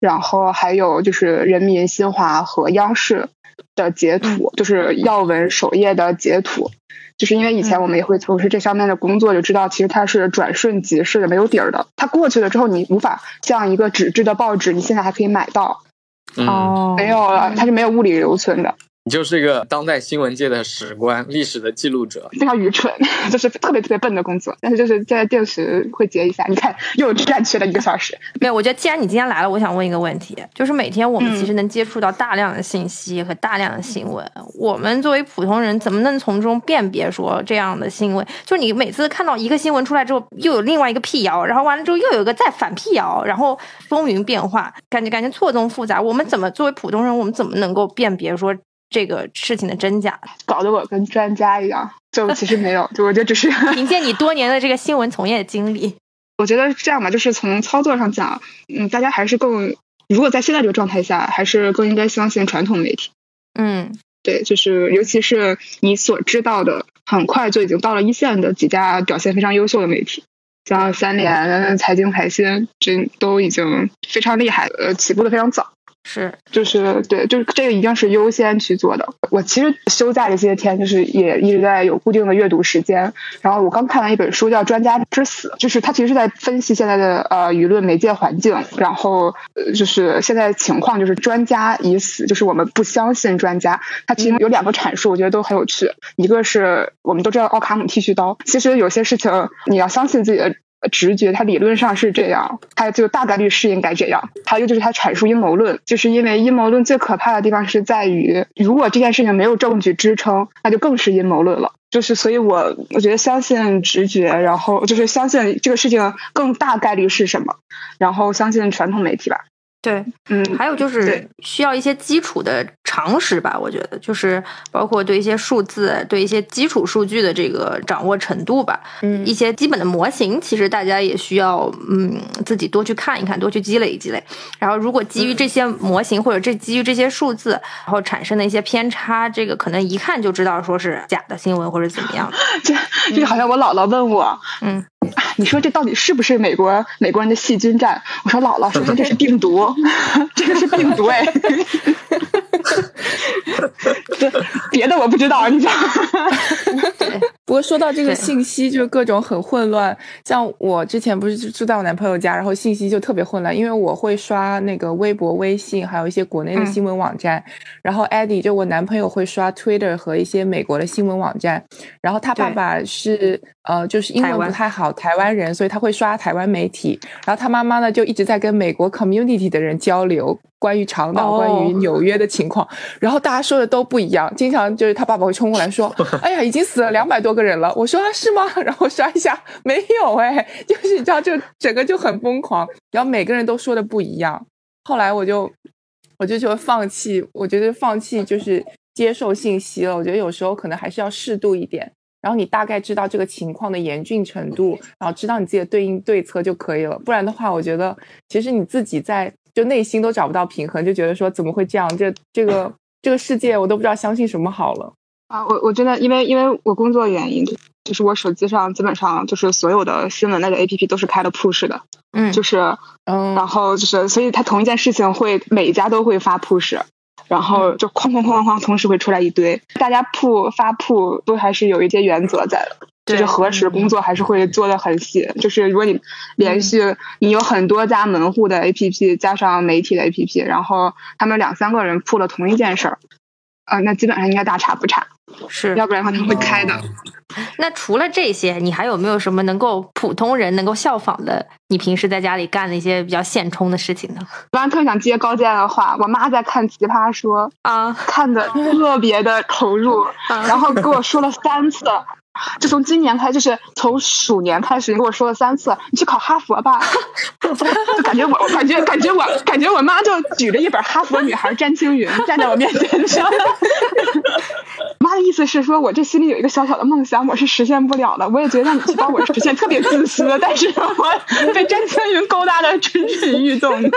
然后还有就是人民新华和央视的截图，就是要闻首页的截图。就是因为以前我们也会从事这方面的工作，就知道其实它是转瞬即逝的，没有底儿的。它过去了之后，你无法像一个纸质的报纸，你现在还可以买到，
嗯，
哦，
没有了，它是没有物理留存的，
你就是一个当代新闻界的史官、历史的记录者。
非常愚蠢，就是特别特别笨的工作。但是就是在定时会截一下，你看又占去了一个小时。
没有，我觉得既然你今天来了，我想问一个问题，就是每天我们
嗯
其实能接触到大量的信息和大量的新闻，我们作为普通人怎么能从中辨别说这样的新闻？就是你每次看到一个新闻出来之后，又有另外一个辟谣，然后完了之后又有一个再反辟谣，然后风云变化，感觉感觉错综复杂。我们怎么作为普通人，我们怎么能够辨别说这个事情的真假？
搞得我跟专家一样，就其实没有，就我觉得只是，[LAUGHS]
凭借你多年的这个新闻从业经历，
我觉得这样吧，就是从操作上讲，嗯，大家还是更，如果在现在这个状态下，还是更应该相信传统媒体。
嗯
对，就是尤其是你所知道的，很快就已经到了一线的几家表现非常优秀的媒体，像三联、财经、财新，这都已经非常厉害，呃，起步的非常早。
是，
就是对，就是这个一定是优先去做的。我其实休假这些天，就是也一直在有固定的阅读时间。然后我刚看完一本书，叫《专家之死》，就是他其实是在分析现在的呃舆论媒介环境。然后呃就是现在情况就是专家已死，就是我们不相信专家。他其实有两个阐述，我觉得都很有趣。一个是我们都知道奥卡姆剃须刀，其实有些事情你要相信自己的。直觉，它理论上是这样，它就大概率是应该这样。还有就是它阐述阴谋论，就是因为阴谋论最可怕的地方是在于，如果这件事情没有证据支撑，那就更是阴谋论了。就是所以，我我觉得相信直觉，然后就是相信这个事情更大概率是什么，然后相信传统媒体吧。
对，
嗯，
还有就是需要一些基础的常识吧，我觉得就是包括对一些数字、对一些基础数据的这个掌握程度吧，
嗯，
一些基本的模型，其实大家也需要嗯自己多去看一看，多去积累积累。然后，如果基于这些模型或者这基于这些数字，然后产生的一些偏差，这个可能一看就知道说是假的新闻或者怎么样。[LAUGHS]
这这好像我姥姥问我，
嗯。
你说这到底是不是美国美国人的细菌战？我说姥姥，首先这是病毒，[LAUGHS] 这个是病毒哎。[LAUGHS] 这别的我不知道，你知道吗。[LAUGHS]
不过说到这个信息，就各种很混乱。像我之前不是住在我男朋友家，然后信息就特别混乱，因为我会刷那个微博、微信，还有一些国内的新闻网站。然后 Eddie 就我男朋友会刷 Twitter 和一些美国的新闻网站。然后他爸爸是呃，就是英文不太好，台湾人，所以他会刷台湾媒体。然后他妈妈呢，就一直在跟美国 community 的人交流。关于长岛、关于纽约的情况，然后大家说的都不一样。经常就是他爸爸会冲过来说：“ [LAUGHS] 哎呀，已经死了两百多个人了。”我说：“是吗？” [LAUGHS] 然后刷一下，没有哎，[LAUGHS] 就是你知道，就整个就很疯狂。然后每个人都说的不一样。后来我就我就就放弃，我觉得放弃就是接受信息了。我觉得有时候可能还是要适度一点。然后你大概知道这个情况的严峻程度，然后知道你自己的对应对策就可以了。不然的话，我觉得其实你自己在。就内心都找不到平衡，就觉得说怎么会这样？这这个这个世界，我都不知道相信什么好了
啊！我我真的因为因为我工作原因，就是我手机上基本上就是所有的新闻类的 A P P 都是开了 push 的，
嗯，
就是
嗯，
然后就是所以它同一件事情会每一家都会发 push，然后就哐哐哐哐同时会出来一堆，大家铺发铺都还是有一些原则在的。就是核实工作还是会做的很细，就是如果你连续你有很多家门户的 APP 加上媒体的 APP，然后他们两三个人铺了同一件事儿，呃，那基本上应该大差不差，
是
要不然的话他们会开的。
那除了这些，你还有没有什么能够普通人能够效仿的？你平时在家里干的一些比较现充的事情呢？
刚刚特别想接高健的话，我妈在看《奇葩说》
啊，
看的 [LAUGHS] 特别的投入，然后跟我说了三次。就从今年开，就是从鼠年开始，你跟我说了三次，你去考哈佛吧。[LAUGHS] [LAUGHS] 就感觉我，感觉感觉我，感觉我妈就举着一本《哈佛女孩詹青云 [LAUGHS]》站在我面前。妈的意思是说，我这心里有一个小小的梦想，我是实现不了的。我也觉得让你去帮我实现，特别自私，但是我被詹青云勾搭的蠢蠢欲动的。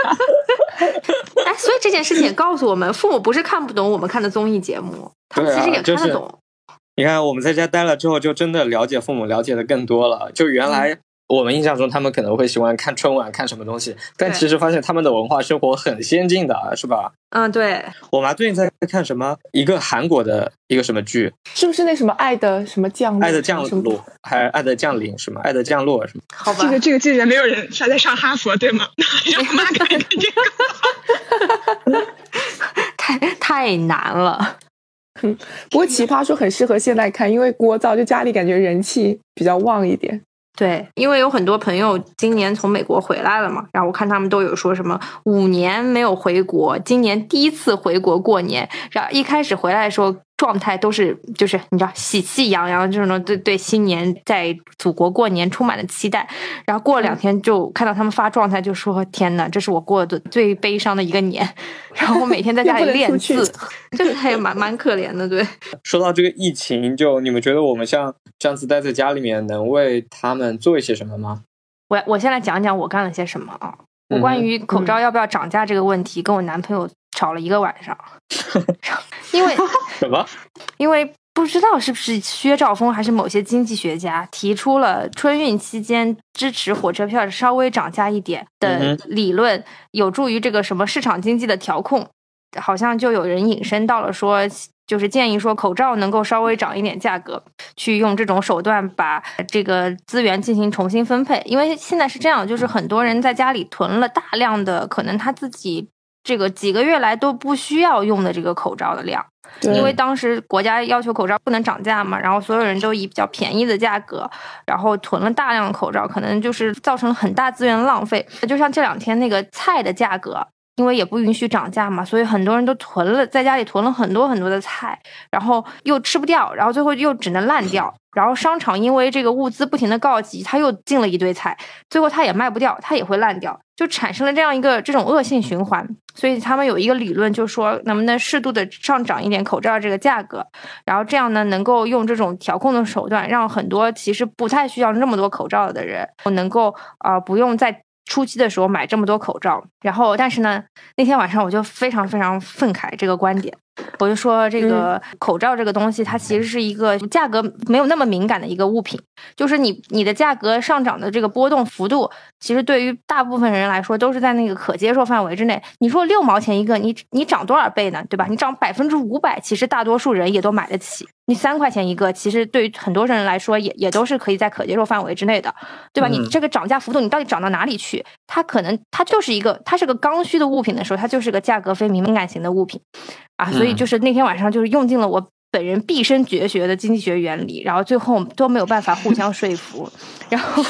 哎，所以这件事情也告诉我们，父母不是看不懂我们看的综艺节目，他们其实也看得懂。
你看，我们在家待了之后，就真的了解父母，了解的更多了。就原来我们印象中，他们可能会喜欢看春晚，看什么东西，但其实发现他们的文化生活很先进的，是吧？
嗯，对。
我妈最近在看什么？一个韩国的一个什么剧？
是不是那什么爱的什么降？
爱的降落，还是爱的降临？什么？爱的降落什么？
好吧。[LAUGHS]
这个这个季节没有人还在上哈佛，对吗？[LAUGHS] 让我妈看看这个，[LAUGHS]
太太难了。
嗯，[LAUGHS] 不过奇葩说很适合现在看，因为聒噪，就家里感觉人气比较旺一点。
对，因为有很多朋友今年从美国回来了嘛，然后我看他们都有说什么五年没有回国，今年第一次回国过年，然后一开始回来的时候。状态都是就是你知道喜气洋洋，这种对对新年在祖国过年充满了期待。然后过了两天就看到他们发状态，就说：“天呐，这是我过的最悲伤的一个年。[LAUGHS] ”然后我每天在家里练字，就是还蛮蛮可怜的。对，[LAUGHS]
说到这个疫情，就你们觉得我们像这样子待在家里面，能为他们做一些什么吗？
我我先来讲讲我干了些什么啊。我关于口罩要不要涨价这个问题，跟我男朋友吵了一个晚上。[LAUGHS] 因为 [LAUGHS]
什么？
因为不知道是不是薛兆丰还是某些经济学家提出了春运期间支持火车票稍微涨价一点的理论，有助于这个什么市场经济的调控。好像就有人引申到了说，就是建议说口罩能够稍微涨一点价格，去用这种手段把这个资源进行重新分配。因为现在是这样，就是很多人在家里囤了大量的可能他自己这个几个月来都不需要用的这个口罩的量。因为当时国家要求口罩不能涨价嘛，然后所有人都以比较便宜的价格，然后囤了大量的口罩，可能就是造成了很大资源浪费。就像这两天那个菜的价格，因为也不允许涨价嘛，所以很多人都囤了，在家里囤了很多很多的菜，然后又吃不掉，然后最后又只能烂掉。然后商场因为这个物资不停的告急，他又进了一堆菜，最后他也卖不掉，他也会烂掉，就产生了这样一个这种恶性循环。所以他们有一个理论，就说能不能适度的上涨一点口罩这个价格，然后这样呢，能够用这种调控的手段，让很多其实不太需要那么多口罩的人，能够啊不用在初期的时候买这么多口罩。然后，但是呢，那天晚上我就非常非常愤慨这个观点。我就说，这个口罩这个东西，它其实是一个价格没有那么敏感的一个物品。就是你你的价格上涨的这个波动幅度，其实对于大部分人来说都是在那个可接受范围之内。你说六毛钱一个，你你涨多少倍呢？对吧？你涨百分之五百，其实大多数人也都买得起。你三块钱一个，其实对于很多人来说，也也都是可以在可接受范围之内的，对吧？你这个涨价幅度，你到底涨到哪里去？它可能它就是一个，它是个刚需的物品的时候，它就是个价格非敏感型的物品。啊，所以就是那天晚上，就是用尽了我本人毕生绝学的经济学原理，然后最后都没有办法互相说服，[LAUGHS] 然后，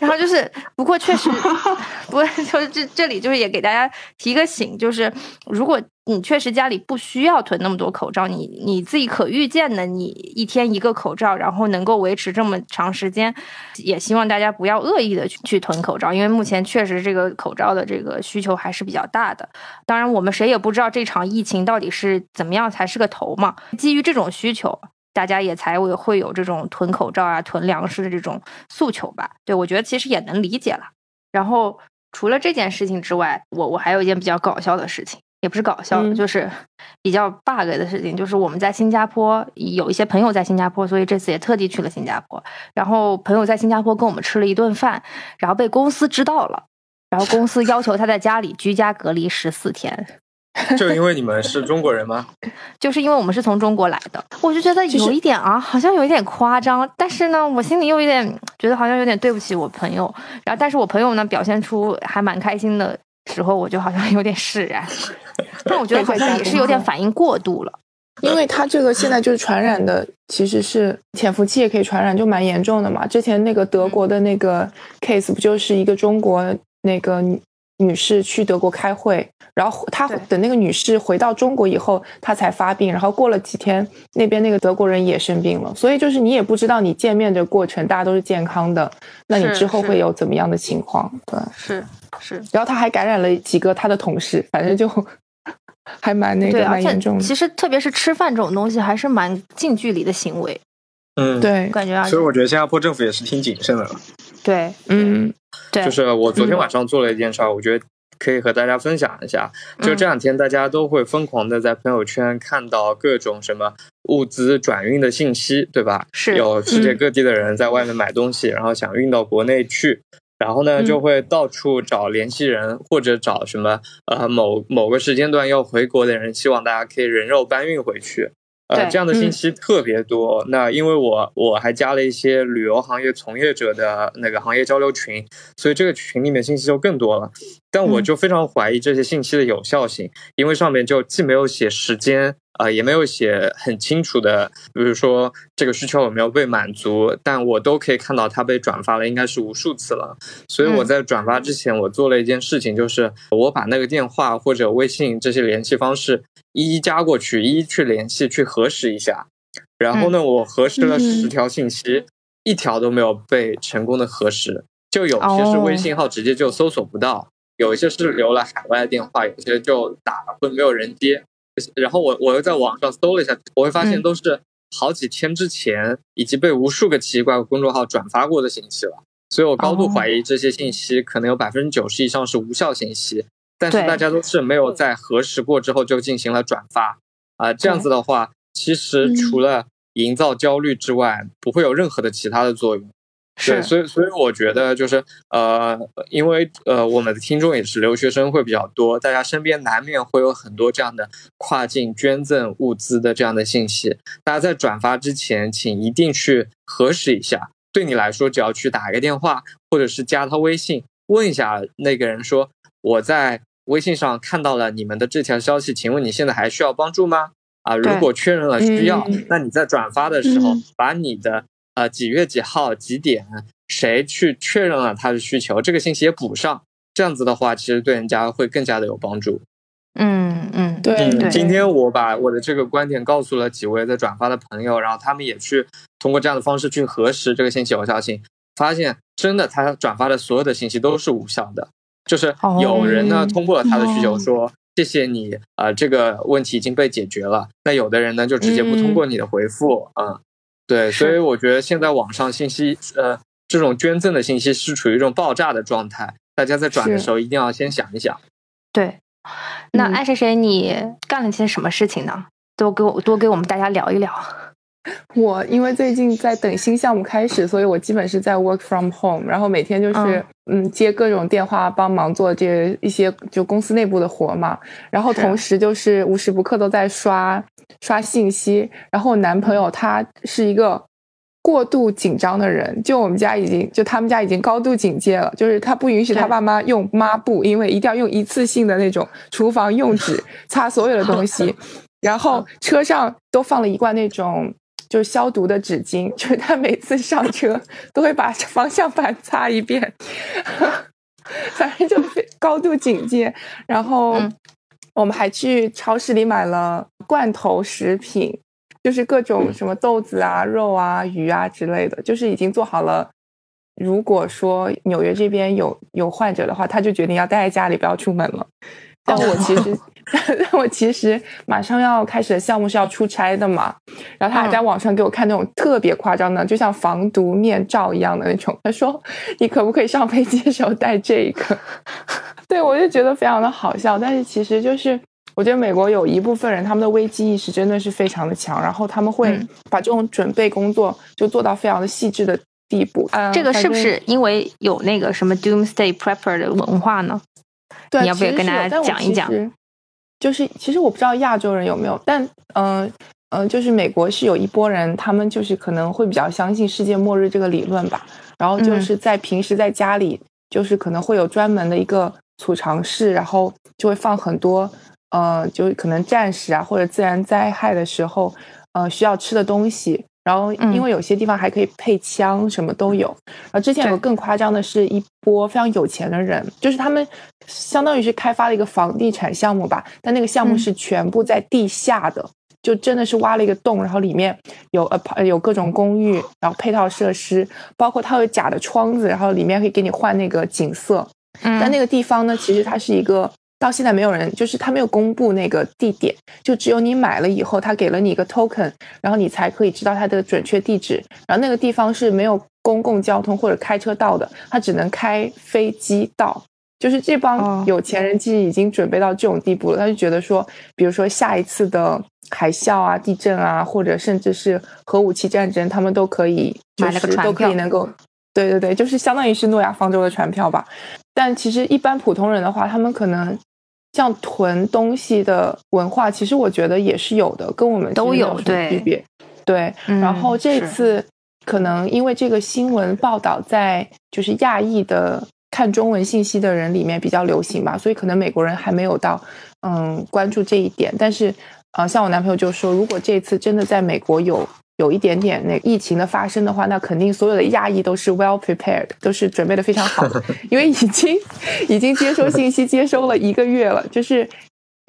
然后就是，不过确实，[LAUGHS] 不过就是这这里就是也给大家提个醒，就是如果。你确实家里不需要囤那么多口罩，你你自己可预见的，你一天一个口罩，然后能够维持这么长时间，也希望大家不要恶意的去去囤口罩，因为目前确实这个口罩的这个需求还是比较大的。当然，我们谁也不知道这场疫情到底是怎么样才是个头嘛。基于这种需求，大家也才会会有这种囤口罩啊、囤粮食的这种诉求吧。对我觉得其实也能理解了。然后除了这件事情之外，我我还有一件比较搞笑的事情。也不是搞笑，就是比较 bug 的事情。就是我们在新加坡有一些朋友在新加坡，所以这次也特地去了新加坡。然后朋友在新加坡跟我们吃了一顿饭，然后被公司知道了，然后公司要求他在家里居家隔离十四天。[LAUGHS]
就因为你们是中国人吗？[LAUGHS]
就是因为我们是从中国来的，我就觉得有一点啊，好像有一点夸张。但是呢，我心里又有点觉得好像有点对不起我朋友。然后，但是我朋友呢表现出还蛮开心的。时候我就好像有点释然，[LAUGHS] 但我觉得好像也是有点反应过度了，
因为他这个现在就是传染的，其实是潜伏期也可以传染，就蛮严重的嘛。之前那个德国的那个 case 不就是一个中国那个女士去德国开会，然后她等那个女士回到中国以后，她才发病，然后过了几天，那边那个德国人也生病了，所以就是你也不知道你见面的过程大家都是健康的，那你之后会有怎么样的情况？对，
是。是，
然后他还感染了几个他的同事，反正就 [LAUGHS] 还蛮那个蛮严重的。
其实特别是吃饭这种东西，还是蛮近距离的行为。
嗯，
对，
感觉啊。
所以我觉得新加坡政府也是挺谨慎的。
对，
嗯，
对。
就是我昨天晚上做了一件事儿，我觉得可以和大家分享一下。就这两天，大家都会疯狂的在朋友圈看到各种什么物资转运的信息，对吧？
是
有世界各地的人在外面买东西，然后想运到国内去。然后呢，就会到处找联系人，或者找什么呃某某个时间段要回国的人，希望大家可以人肉搬运回去。呃，这样的信息特别多。那因为我我还加了一些旅游行业从业者的那个行业交流群，所以这个群里面信息就更多了。但我就非常怀疑这些信息的有效性，因为上面就既没有写时间。啊，也没有写很清楚的，比如说这个需求有没有被满足，但我都可以看到它被转发了，应该是无数次了。所以我在转发之前，我做了一件事情，就是我把那个电话或者微信这些联系方式一一加过去，一一去联系，去核实一下。然后呢，我核实了十条信息，一条都没有被成功的核实，就有些是微信号直接就搜索不到，有一些是留了海外的电话，有些就打了会没有人接。然后我我又在网上搜了一下，我会发现都是好几天之前，以及被无数个奇怪公众号转发过的信息了，所以我高度怀疑这些信息可能有百分之九十以上是无效信息。但是大家都是没有在核实过之后就进行了转发。啊，这样子的话，其实除了营造焦虑之外，不会有任何的其他的作用。对，所以所以我觉得就是呃，因为呃，我们的听众也是留学生会比较多，大家身边难免会有很多这样的跨境捐赠物资的这样的信息。大家在转发之前，请一定去核实一下。对你来说，只要去打个电话，或者是加他微信，问一下那个人说：“我在微信上看到了你们的这条消息，请问你现在还需要帮助吗？”啊，如果确认了需要，那你在转发的时候把你的。呃，几月几号几点，谁去确认了他的需求，这个信息也补上，这样子的话，其实对人家会更加的有帮助。
嗯嗯，
对。
今天我把我的这个观点告诉了几位在转发的朋友，然后他们也去通过这样的方式去核实这个信息有效性，发现真的他转发的所有的信息都是无效的。就是有人呢通过了他的需求说谢谢你，呃，这个问题已经被解决了。那有的人呢就直接不通过你的回复，嗯。对，所以我觉得现在网上信息，呃，这种捐赠的信息是处于一种爆炸的状态，大家在转的时候一定要先想一想。
对，那爱谁谁，你干了些什么事情呢？多给我多给我们大家聊一聊。[LAUGHS]
我因为最近在等新项目开始，所以我基本是在 work from home，然后每天就是嗯接各种电话，帮忙做这一些就公司内部的活嘛，然后同时就是无时不刻都在刷刷信息。然后我男朋友他是一个过度紧张的人，就我们家已经就他们家已经高度警戒了，就是他不允许他爸妈用抹布，因为一定要用一次性的那种厨房用纸擦所有的东西。[LAUGHS] 然后车上都放了一罐那种。就是消毒的纸巾，[LAUGHS] 就是他每次上车都会把方向盘擦一遍，[LAUGHS] 反正就高度警戒。然后我们还去超市里买了罐头食品，就是各种什么豆子啊、肉啊、鱼啊之类的，就是已经做好了。如果说纽约这边有有患者的话，他就决定要待在家里，不要出门了。但我其实。[LAUGHS] 但我其实马上要开始的项目是要出差的嘛，然后他还在网上给我看那种特别夸张的，就像防毒面罩一样的那种。他说：“你可不可以上飞机的时候戴这个？” [LAUGHS] 对我就觉得非常的好笑。但是其实就是我觉得美国有一部分人他们的危机意识真的是非常的强，然后他们会把这种准备工作就做到非常的细致的地步。
这个是不是因为有那个什么 Doomsday Prepper 的文化呢？
对，
你要不要跟大家讲一讲？
就是其实我不知道亚洲人有没有，但嗯嗯，就是美国是有一波人，他们就是可能会比较相信世界末日这个理论吧。然后就是在平时在家里，就是可能会有专门的一个储藏室，然后就会放很多呃，就可能战时啊或者自然灾害的时候呃需要吃的东西。然后因为有些地方还可以配枪，什么都有。然后之前有个更夸张的是一波非常有钱的人，就是他们。相当于是开发了一个房地产项目吧，但那个项目是全部在地下的，就真的是挖了一个洞，然后里面有呃有各种公寓，然后配套设施，包括它有假的窗子，然后里面可以给你换那个景色。但那个地方呢，其实它是一个到现在没有人，就是他没有公布那个地点，就只有你买了以后，他给了你一个 token，然后你才可以知道它的准确地址。然后那个地方是没有公共交通或者开车到的，他只能开飞机到。就是这帮有钱人其实已经准备到这种地步了，他就觉得说，比如说下一次的海啸啊、地震啊，或者甚至是核武器战争，他们都可以，就是都可以能够，对对对，就是相当于是诺亚方舟的船票吧。但其实一般普通人的话，他们可能像囤东西的文化，其实我觉得也是有的，跟我们
都有区
别。对，然后这次可能因为这个新闻报道在就是亚裔的。看中文信息的人里面比较流行吧，所以可能美国人还没有到嗯关注这一点。但是啊，像我男朋友就说，如果这次真的在美国有有一点点那疫情的发生的话，那肯定所有的亚裔都是 well prepared，都是准备的非常好，[LAUGHS] 因为已经已经接收信息接收了一个月了，就是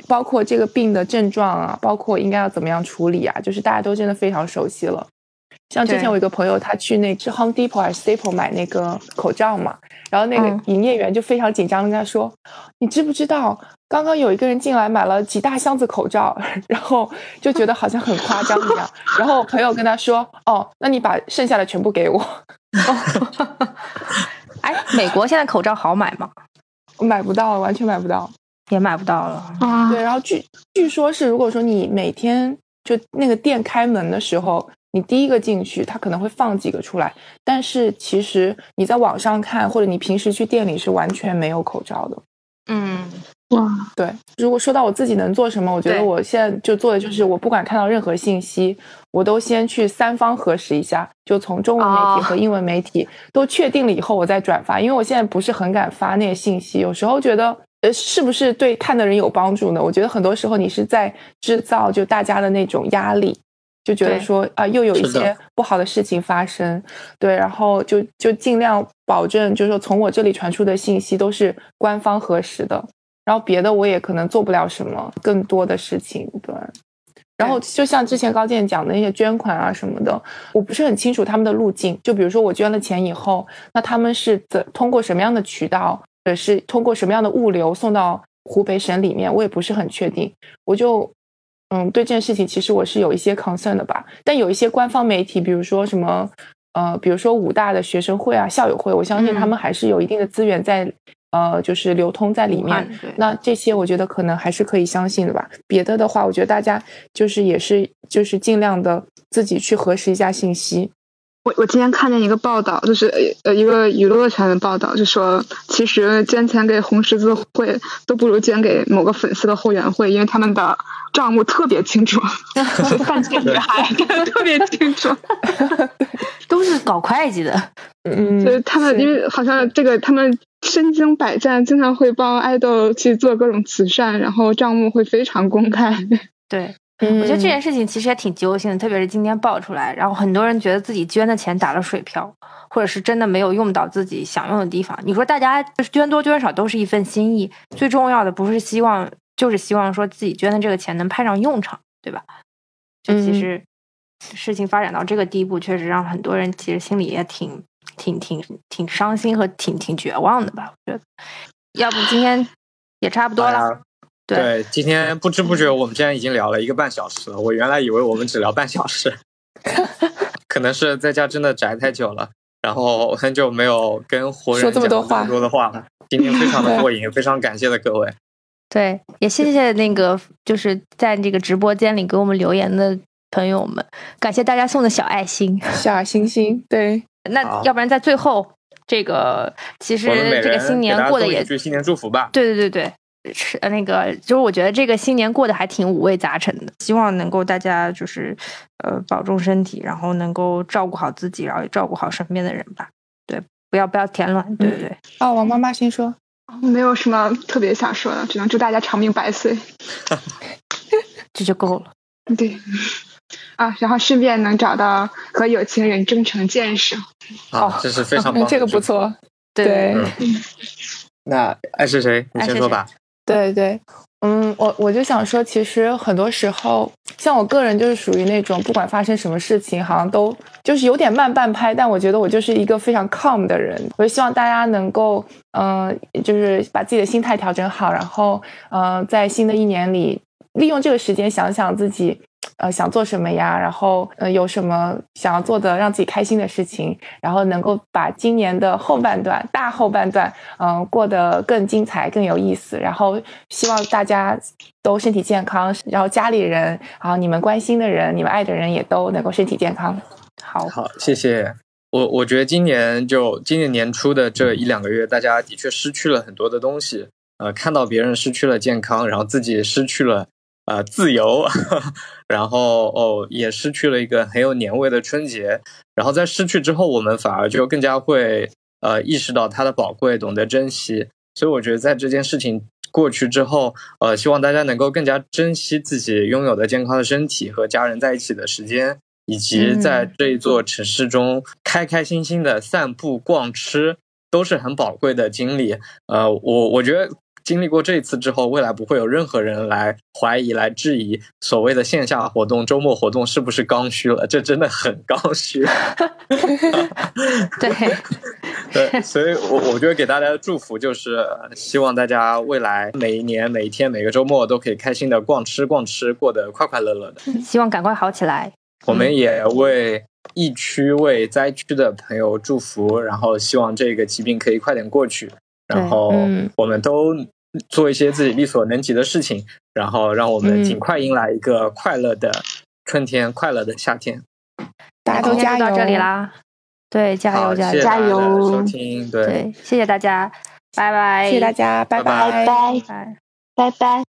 包括这个病的症状啊，包括应该要怎么样处理啊，就是大家都真的非常熟悉了。像之前我一个朋友，他去那是 Home Depot 还是 Staple 买那个口罩嘛，然后那个营业员就非常紧张跟他说：“你知不知道刚刚有一个人进来买了几大箱子口罩？” [LAUGHS] 然后就觉得好像很夸张一样。然后我朋友跟他说：“哦，那你把剩下的全部给我。[LAUGHS] ”
哎，美国现在口罩好买吗？[LAUGHS]
买不到，完全买不到，
也买不到了。
对，然后据据说是，如果说你每天就那个店开门的时候，你第一个进去，他可能会放几个出来，但是其实你在网上看，或者你平时去店里是完全没有口罩的。
嗯，
哇，
对，如果说到我自己能做什么，我觉得我现在就做的就是，我不管看到任何信息，我都先去三方核实一下，就从中文媒
哦
体和英文媒体都确定了以后，我再转发。因为我现在不是很敢发那些信息，有时候觉得，呃，是不是对看的人有帮助呢？我觉得很多时候你是在制造就大家的那种压力。就觉得说啊、又有一些不好的事情发生，对，然后就就尽量保证，就是说从我这里传出的信息都是官方核实的，然后别的我也可能做不了什么更多的事情，对。然后就像之前高健讲的那些捐款啊什么的，我不是很清楚他们的路径。就比如说我捐了钱以后，那他们是怎通过什么样的渠道，或者是通过什么样的物流送到湖北省里面，我也不是很确定。我就嗯，对这件事情其实我是有一些 concern 的吧。但有一些官方媒体，比如说什么呃，比如说武大的学生会啊、校友会，我相信他们还是有一定的资源在。呃，就是流通在里面那这些我觉得可能还是可以相信的吧。别的的话，我觉得大家就是也是就是尽量的自己去核实一下信息。
我我今天看见一个报道，就是呃一个娱乐圈的报道，就说其实捐钱给红十字会都不如捐给某个粉丝的后援会，因为他们的账目特别清楚，[LAUGHS] 就是犯罪女孩 [LAUGHS] 特别清楚，[LAUGHS]
都是搞会计的，
嗯，
就是他们因为好像这个他们身经百战，经常会帮爱豆去做各种慈善，然后账目会非常公开。
对。
我
我觉得这件事情其实也挺揪心的，特别是今天爆出来，然后很多人觉得自己捐的钱打了水漂，或者是真的没有用到自己想用的地方。你说大家就是捐多捐少都是一份心意，最重要的不是希望，就是希望说自己捐的这个钱能派上用场，对吧？就其
嗯
实事情发展到这个地步，确实让很多人其实心里也挺挺挺挺伤心和挺挺绝望的吧？我觉得，要不今天也差不多了。对
对，今天不知不觉我们竟然已经聊了一个半小时了。我原来以为我们只聊半小时，[LAUGHS] 可能是在家真的宅太久了，然后很久没有跟活人
说这么多话
讲这么多的话了。今天非常的 [LAUGHS] 过瘾，非常感谢的各位。
对，也谢谢那个就是在这个直播间里给我们留言的朋友们，感谢大家送的小爱心。
小星星，对，[LAUGHS]
那要不然在最后，这个其实这个新年过得也
新年祝福吧。
对对对对，是呃那个，就是我觉得这个新年过得还挺五味杂陈的，希望能够大家就是呃保重身体，然后能够照顾好自己，然后也照顾好身边的人吧。对，不要不要添乱。对对对，
哦，王妈妈先说，
没有什么特别想说的，只能祝大家长命百岁。[LAUGHS] [LAUGHS]
这就够了。
对，啊，然后顺便能找到和有情人终成眷属。
啊，这是非常棒
嗯，这个不。错，
对
对
嗯那爱是谁？你先说吧。
对对，嗯，我我就想说，其实很多时候，像我个人就是属于那种不管发生什么事情，好像都就是有点慢半拍，但我觉得我就是一个非常 calm 的人。我就希望大家能够，嗯、就是把自己的心态调整好，然后，呃，在新的一年里，利用这个时间想想自己。呃，想做什么呀？然后，呃，有什么想要做的让自己开心的事情，然后能够把今年的后半段、大后半段，嗯、过得更精彩、更有意思。然后，希望大家都身体健康，然后家里人，然后你们关心的人、你们爱的人也都能够身体健康。
好，
好，谢谢。我我觉得今年就今年年初的这一两个月，大家的确失去了很多的东西。呃，看到别人失去了健康，然后自己失去了呃自由，[LAUGHS] 然后哦也失去了一个很有年味的春节。然后在失去之后，我们反而就更加会呃意识到它的宝贵，懂得珍惜。所以我觉得在这件事情过去之后，呃，希望大家能够更加珍惜自己拥有的健康的身体和家人在一起的时间。以及在这一座城市中开开心心的散步、逛吃，都是很宝贵的经历。呃，我我觉得经历过这一次之后，未来不会有任何人来怀疑、来质疑所谓的线下活动、周末活动是不是刚需了。这真的很刚需。[LAUGHS]
对，[LAUGHS]
对，所以我我觉得给大家的祝福就是，呃希望大家未来每一年、每一天、每个周末都可以开心的逛吃、逛吃，过得快快乐乐的。
希望赶快好起来。
我们也为疫区、为灾区的朋友祝福，然后希望这个疾病可以快点过去，然后
嗯
我们都做一些自己力所能及的事情，然后让我们
嗯
尽快迎来一个快乐的春天，快乐的夏天。
大家都加油！
到这里啦，对，加油加油
加油！收听，对，
谢谢大家，拜拜，
谢谢大家，拜
拜
拜
拜拜拜。